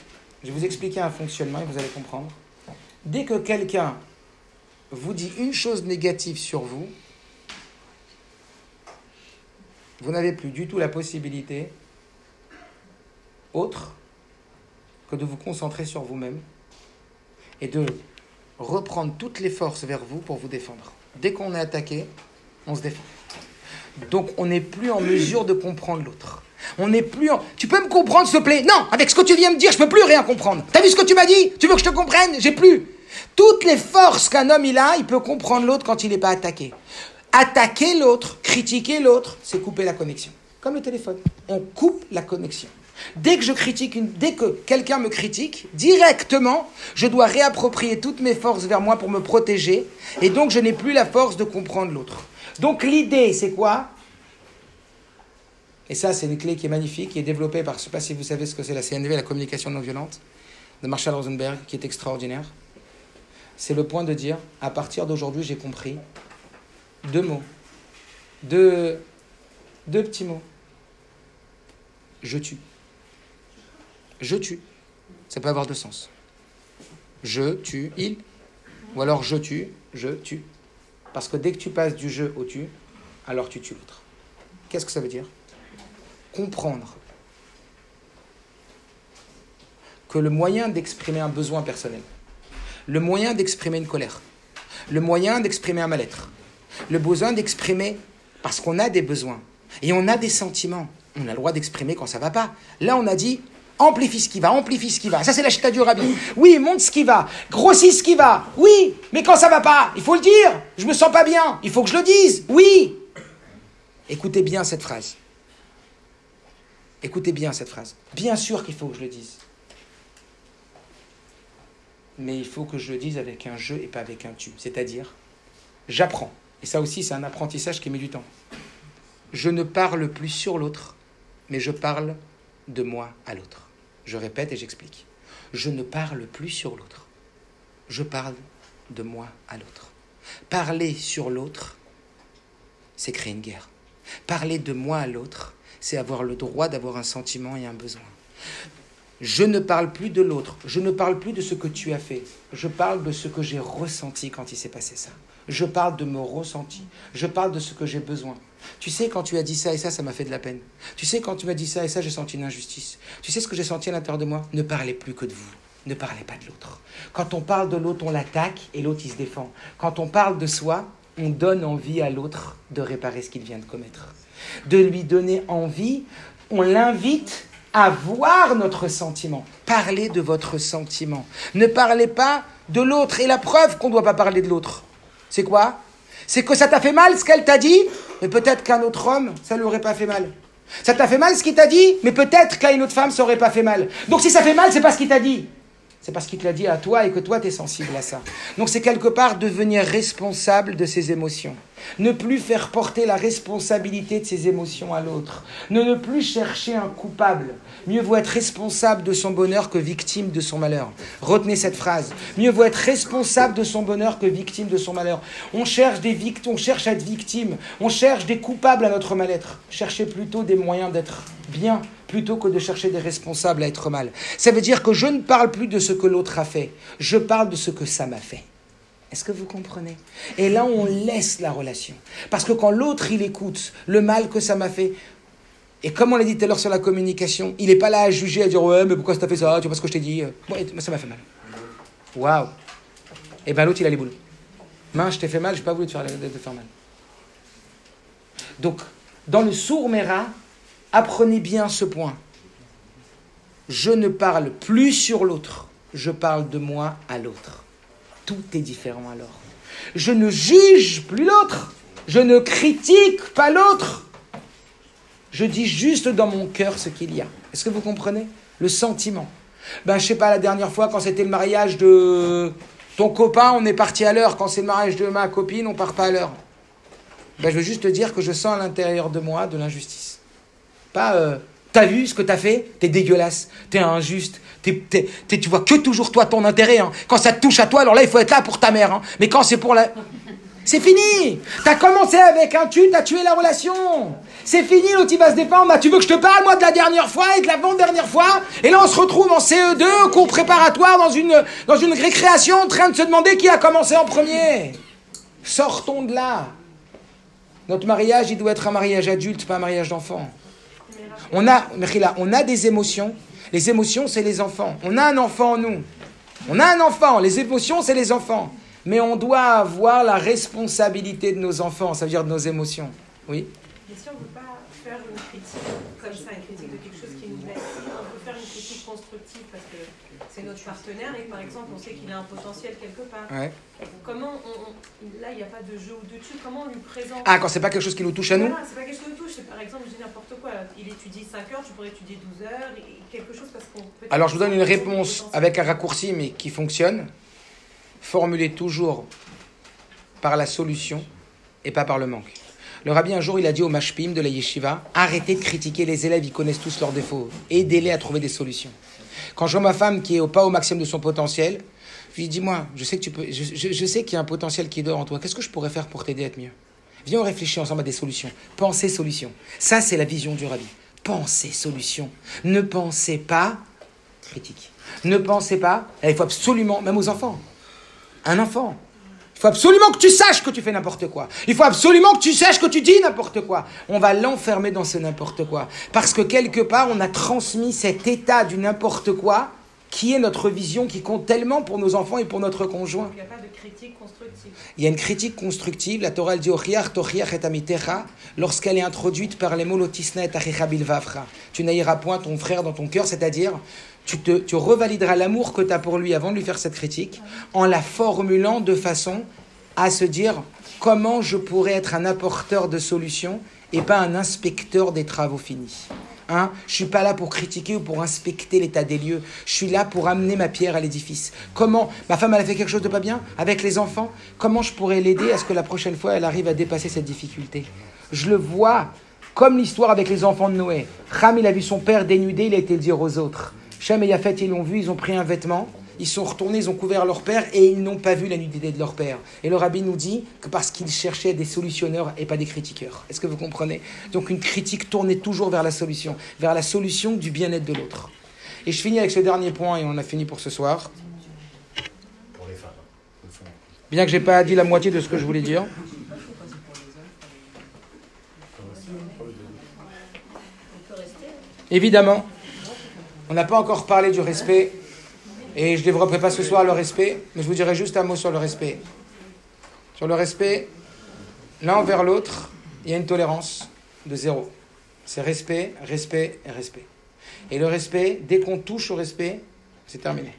je vais vous expliquer un fonctionnement et vous allez comprendre. Dès que quelqu'un vous dit une chose négative sur vous, vous n'avez plus du tout la possibilité autre que de vous concentrer sur vous-même et de reprendre toutes les forces vers vous pour vous défendre. Dès qu'on est attaqué, on se défend. Donc on n'est plus en mesure de comprendre l'autre. On n'est plus en... Tu peux me comprendre, s'il te plaît? Non, avec ce que tu viens me dire, je peux plus rien comprendre. T'as vu ce que tu m'as dit? Tu veux que je te comprenne? J'ai plus. Toutes les forces qu'un homme il a, il peut comprendre l'autre quand il n'est pas attaqué. Attaquer l'autre, critiquer l'autre, c'est couper la connexion. Comme le téléphone. On coupe la connexion. Dès que je critique dès que quelqu'un me critique, directement, je dois réapproprier toutes mes forces vers moi pour me protéger, et donc je n'ai plus la force de comprendre l'autre. Donc l'idée, c'est quoi? Et ça, c'est une clé qui est magnifique, qui est développée par, je ne sais pas si vous savez ce que c'est la CNV, la communication non violente, de Marshall Rosenberg, qui est extraordinaire. C'est le point de dire, à partir d'aujourd'hui, j'ai compris deux mots, deux, deux petits mots. Je tue. Je tue. Ça peut avoir deux sens. Je tue, il. Ou alors je tue, je tue. Parce que dès que tu passes du je au tu, alors tu tues l'autre. Qu'est-ce que ça veut dire? Comprendre que le moyen d'exprimer un besoin personnel, le moyen d'exprimer une colère, le moyen d'exprimer un mal-être, le besoin d'exprimer parce qu'on a des besoins et on a des sentiments. On a le droit d'exprimer quand ça va pas. Là, on a dit amplifie ce qui va, amplifie ce qui va. Ça, c'est la chita du rabbi. Oui, monte ce qui va, grossis ce qui va. Oui, mais quand ça va pas, il faut le dire. Je me sens pas bien. Il faut que je le dise. Oui. Écoutez bien cette phrase. Écoutez bien cette phrase. Bien sûr qu'il faut que je le dise. Mais il faut que je le dise avec un je et pas avec un tu. C'est-à-dire, j'apprends. Et ça aussi, c'est un apprentissage qui met du temps. Je ne parle plus sur l'autre, mais je parle de moi à l'autre. Je répète et j'explique. Je ne parle plus sur l'autre. Je parle de moi à l'autre. Parler sur l'autre, c'est créer une guerre. Parler de moi à l'autre, c'est avoir le droit d'avoir un sentiment et un besoin. Je ne parle plus de l'autre, je ne parle plus de ce que tu as fait, je parle de ce que j'ai ressenti quand il s'est passé ça. Je parle de mon ressenti, je parle de ce que j'ai besoin. Tu sais, quand tu as dit ça et ça, ça m'a fait de la peine. Tu sais, quand tu m'as dit ça et ça, j'ai senti une injustice. Tu sais ce que j'ai senti à l'intérieur de moi? Ne parlez plus que de vous. Ne parlez pas de l'autre. Quand on parle de l'autre, on l'attaque et l'autre, il se défend. Quand on parle de soi, on donne envie à l'autre de réparer ce qu'il vient de commettre de lui donner envie, on l'invite à voir notre sentiment. Parlez de votre sentiment. Ne parlez pas de l'autre. Et la preuve qu'on ne doit pas parler de l'autre, c'est quoi? C'est que ça t'a fait mal ce qu'elle t'a dit, mais peut-être qu'un autre homme, ça ne lui aurait pas fait mal. Ça t'a fait mal ce qu'il t'a dit, mais peut-être qu'à une autre femme, ça aurait pas fait mal. Donc si ça fait mal, c'est pas ce qu'il t'a dit c'est parce qu'il te l'a dit à toi et que toi, tu es sensible à ça. Donc c'est quelque part devenir responsable de ses émotions. Ne plus faire porter la responsabilité de ses émotions à l'autre. Ne plus chercher un coupable. Mieux vaut être responsable de son bonheur que victime de son malheur. Retenez cette phrase. Mieux vaut être responsable de son bonheur que victime de son malheur. On cherche des victimes, on cherche à être victime. On cherche des coupables à notre mal-être. Cherchez plutôt des moyens d'être bien plutôt que de chercher des responsables à être mal. Ça veut dire que je ne parle plus de ce que l'autre a fait, je parle de ce que ça m'a fait. Est-ce que vous comprenez? Et là, on laisse la relation. Parce que quand l'autre, il écoute le mal que ça m'a fait, Et comme on l'a dit tout à l'heure sur la communication, il n'est pas là à juger, à dire ouais, mais pourquoi ça t'a fait ça? Tu vois pas ce que je t'ai dit? Ouais, ça m'a fait mal. Waouh Et ben l'autre, il a les boules. Mince, je t'ai fait mal, j'ai pas voulu te faire, mal. Donc, dans le sourd Mera, apprenez bien ce point. Je ne parle plus sur l'autre, je parle de moi à l'autre. Tout est différent alors. Je ne juge plus l'autre, je ne critique pas l'autre. Je dis juste dans mon cœur ce qu'il y a. Est-ce que vous comprenez Le sentiment? Ben, je sais pas, la dernière fois, quand c'était le mariage de ton copain, on est parti à l'heure. Quand c'est le mariage de ma copine, on part pas à l'heure. Ben, je veux juste te dire que je sens à l'intérieur de moi de l'injustice. Pas, euh, t'as vu ce que t'as fait? T'es dégueulasse, t'es injuste, t'es, t'es, tu vois que toujours toi ton intérêt. Hein. Quand ça te touche à toi, alors là, il faut être là pour ta mère. Hein. Mais quand c'est pour la... C'est fini T'as commencé avec un tu, t'as tué la relation C'est fini, l'autre il va se défendre. Bah, tu veux que je te parle, moi, de la dernière fois et de l'avant-dernière fois? Et là, on se retrouve en CE2, cours préparatoire, dans une, dans une récréation, en train de se demander qui a commencé en premier. Sortons de là. Notre mariage, il doit être un mariage adulte, pas un mariage d'enfant. On a, on a des émotions. Les émotions, c'est les enfants. On a un enfant en nous. On a un enfant. Les émotions, c'est les enfants mais on doit avoir la responsabilité de nos enfants, ça veut dire de nos émotions. Oui? On ne pas faire une critique comme ça, une critique de quelque chose qui nous blesse, on peut faire une critique constructive parce que c'est notre partenaire et par exemple on sait qu'il a un potentiel quelque part. Comment on, là il n'y a pas de jeu ou de dessus, comment on lui présente? Ah quand c'est pas quelque chose qui nous touche à nous? Voilà, c'est pas quelque chose qui nous touche, par exemple je dis n'importe quoi, il étudie 5 heures, tu pourrais étudier 12 heures, quelque chose parce qu'on Alors je vous donne une réponse avec un raccourci mais qui fonctionne. Formulez toujours par la solution et pas par le manque. Le rabbi, un jour, il a dit au mashpim de la yeshiva Arrêtez de critiquer les élèves, ils connaissent tous leurs défauts. Aidez-les à trouver des solutions. Quand je vois ma femme qui est pas au maximum de son potentiel, je lui dis Dis-moi, je sais je, sais qu'il y a un potentiel qui dort en toi. Qu'est-ce que je pourrais faire pour t'aider à être mieux? Viens, on réfléchit ensemble à des solutions. Pensez solution. Ça, c'est la vision du rabbi. Pensez solution. Ne pensez pas critique. Ne pensez pas. Il faut absolument, même aux enfants, un enfant. Il faut absolument que tu saches que tu fais n'importe quoi. Il faut absolument que tu saches que tu dis n'importe quoi. On va l'enfermer dans ce n'importe quoi. Parce que quelque part, on a transmis cet état du n'importe quoi qui est notre vision qui compte tellement pour nos enfants et pour notre conjoint. Il n'y a pas de critique constructive. Il y a une critique constructive. La Torah elle dit lorsqu'elle est introduite par les mots lotisna et Tu n'haïras point ton frère dans ton cœur, c'est-à-dire tu, te, tu revalideras l'amour que tu as pour lui avant de lui faire cette critique en la formulant de façon à se dire comment je pourrais être un apporteur de solutions et pas un inspecteur des travaux finis. Hein? Je suis pas là pour critiquer ou pour inspecter l'état des lieux. Je suis là pour amener ma pierre à l'édifice. Comment Ma femme, elle a fait quelque chose de pas bien? Avec les enfants? Comment je pourrais l'aider à ce que la prochaine fois, elle arrive à dépasser cette difficulté? Je le vois comme l'histoire avec les enfants de Noé. Ram, il a vu son père dénudé, il a été le dire aux autres. Shem et Yafet, ils l'ont vu, ils ont pris un vêtement, ils sont retournés, ils ont couvert leur père et ils n'ont pas vu la nudité de leur père. Et le rabbi nous dit que parce qu'ils cherchaient des solutionneurs et pas des critiqueurs. Est-ce que vous comprenez? Donc une critique tournait toujours vers la solution, vers la solution du bien-être de l'autre. Et je finis avec ce dernier point et on a fini pour ce soir. Bien que je n'ai pas dit la moitié de ce que je voulais dire. Évidemment, on n'a pas encore parlé du respect, et je ne développerai pas ce soir le respect, mais je vous dirai juste un mot sur le respect. Sur le respect, l'un envers l'autre, il y a une tolérance de zéro. C'est respect, respect et respect. Et le respect, dès qu'on touche au respect, c'est terminé.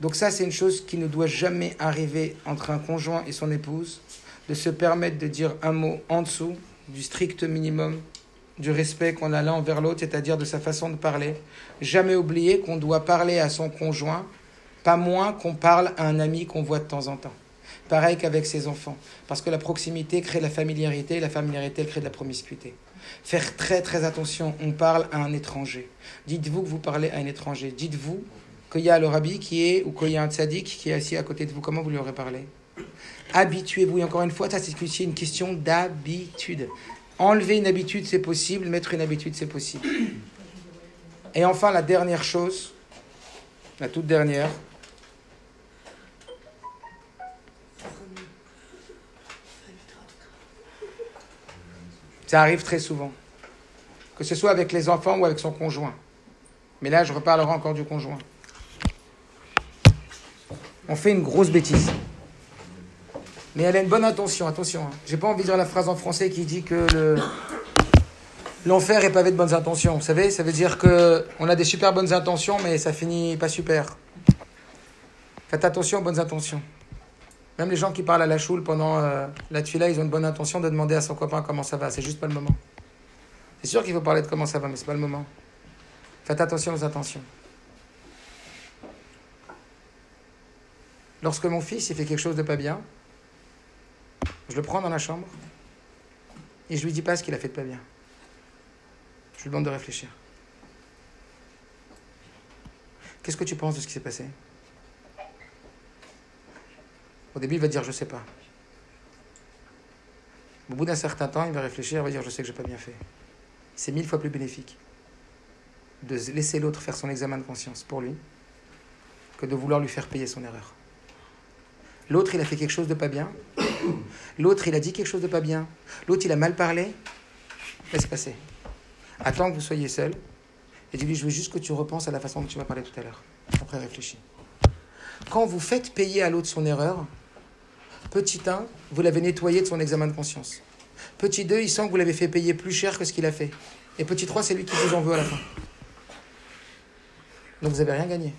Donc ça, c'est une chose qui ne doit jamais arriver entre un conjoint et son épouse, de se permettre de dire un mot en dessous du strict minimum du respect qu'on a l'un envers l'autre, c'est-à-dire de sa façon de parler. Jamais oublier qu'on doit parler à son conjoint, pas moins qu'on parle à un ami qu'on voit de temps en temps. Pareil qu'avec ses enfants, parce que la proximité crée la familiarité, et la familiarité crée de la promiscuité. Faire très très attention, on parle à un étranger. Dites-vous que vous parlez à un étranger. Dites-vous qu'il y a le qui est, ou qu'il y a un tzaddik qui est assis à côté de vous. Comment vous lui aurez parlé? Habituez-vous. Et encore une fois, ça c'est une question d'habitude. Enlever une habitude, c'est possible. Mettre une habitude, c'est possible. Et enfin, la dernière chose, la toute dernière, ça arrive très souvent. que ce soit avec les enfants ou avec son conjoint. Mais là, je reparlerai encore du conjoint. On fait une grosse bêtise. Mais elle a une bonne intention, attention. Hein. J'ai pas envie de dire la phrase en français qui dit que le, l'enfer est pavé de bonnes intentions. Vous savez, ça veut dire que on a des super bonnes intentions, mais ça finit pas super. Faites attention aux bonnes intentions. Même les gens qui parlent à la choule pendant euh, la tuila, ils ont une bonne intention de demander à son copain comment ça va. C'est juste pas le moment. C'est sûr qu'il faut parler de comment ça va, mais c'est pas le moment. Faites attention aux intentions. Lorsque mon fils il fait quelque chose de pas bien, je le prends dans la chambre et je lui dis pas ce qu'il a fait de pas bien. Je lui demande de réfléchir. Qu'est-ce que tu penses de ce qui s'est passé? Au début, il va dire je sais pas. Au bout d'un certain temps, il va réfléchir, il va dire je sais que j'ai pas bien fait. C'est mille fois plus bénéfique de laisser l'autre faire son examen de conscience pour lui que de vouloir lui faire payer son erreur. L'autre, il a fait quelque chose de pas bien. L'autre, il a dit quelque chose de pas bien. L'autre, il a mal parlé. Laisse passer. Attends que vous soyez seul. Et dis-lui, je veux juste que tu repenses à la façon dont tu m'as parlé tout à l'heure. Après, réfléchis. Quand vous faites payer à l'autre son erreur, petit 1, vous l'avez nettoyé de son examen de conscience. Petit 2, il sent que vous l'avez fait payer plus cher que ce qu'il a fait. Et petit 3, c'est lui qui vous en veut à la fin. Donc vous n'avez rien gagné.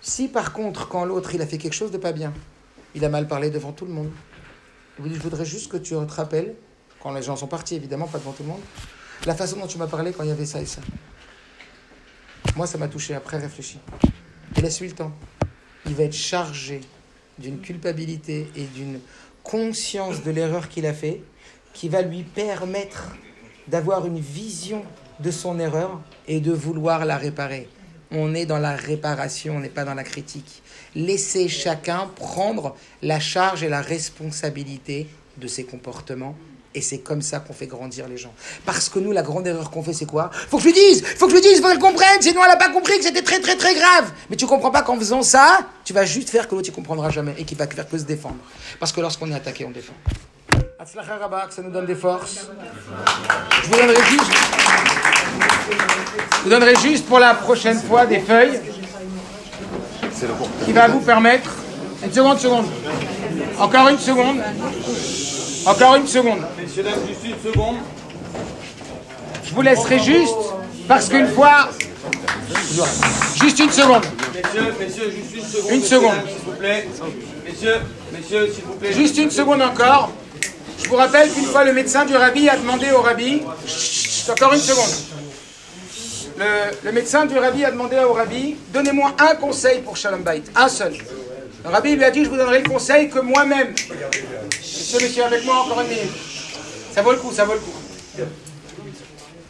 Si par contre, quand l'autre, il a fait quelque chose de pas bien, il a mal parlé devant tout le monde, je voudrais juste que tu te rappelles, quand les gens sont partis, évidemment, pas devant tout le monde, la façon dont tu m'as parlé quand il y avait ça et ça. Moi, ça m'a touché. Après, réfléchis. Et laisse-lui le temps. Il va être chargé d'une culpabilité et d'une conscience de l'erreur qu'il a fait qui va lui permettre d'avoir une vision de son erreur et de vouloir la réparer. On est dans la réparation, on n'est pas dans la critique. Laissez chacun prendre la charge et la responsabilité de ses comportements. Et c'est comme ça qu'on fait grandir les gens. Parce que nous, la grande erreur qu'on fait, c'est quoi? Faut que je lui dise Faut que je lui dise, faut qu'elle comprenne, sinon elle n'a pas compris que c'était très très très grave. Mais tu comprends pas qu'en faisant ça, tu vas juste faire que l'autre ne comprendra jamais et qu'il va faire que se défendre. Parce que lorsqu'on est attaqué, on défend. ça nous donne des forces. Je vous donnerai je vous donnerai juste pour la prochaine fois des feuilles qui va vous permettre. Une seconde, seconde. Encore une seconde. Encore une seconde. Messieurs, une seconde. Je vous laisserai juste parce qu'une fois. Juste une seconde. Messieurs, messieurs, juste une seconde. Une seconde. S'il vous plaît. Messieurs, messieurs, s'il vous plaît. Juste une seconde encore. Je vous rappelle qu'une fois le médecin du rabbi a demandé au rabbi. Encore une seconde. Le, médecin du rabbi a demandé au rabbi Donnez-moi un conseil pour Shalom Bait. Un seul. Le rabbi lui a dit Je vous donnerai le conseil que moi-même. Monsieur, monsieur, avec moi encore une minute. Ça vaut le coup, ça vaut le coup.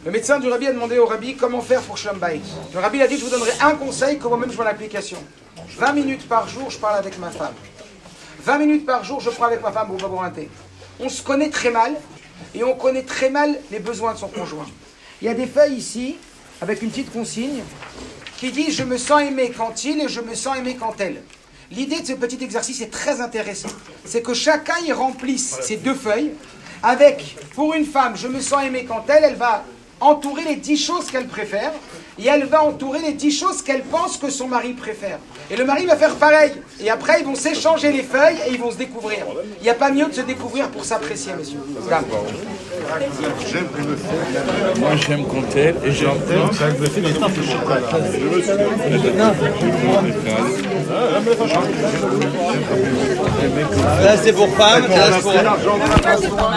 Le médecin du rabbi a demandé au rabbi comment faire pour Shalom Bait. Le rabbi a dit Je vous donnerai un conseil que moi-même je vois l'application. 20 minutes par jour, je parle avec ma femme. 20 minutes par jour, je parle avec ma femme au thé. On se connaît très mal et on connaît très mal les besoins de son conjoint. Il y a des feuilles ici avec une petite consigne qui dit Je me sens aimé quand il et je me sens aimé quand elle. L'idée de ce petit exercice est très intéressant. C'est que chacun y remplisse ces deux feuilles avec, pour une femme, je me sens aimé quand elle, elle va entourer les dix choses qu'elle préfère et elle va entourer les dix choses qu'elle pense que son mari préfère. Et le mari va faire pareil. Et après, ils vont s'échanger les feuilles et ils vont se découvrir. Il n'y a pas mieux de se découvrir pour s'apprécier, monsieur. Moi, j'aime quand elle et j'aime Là, c'est pour femme, là, c'est pour...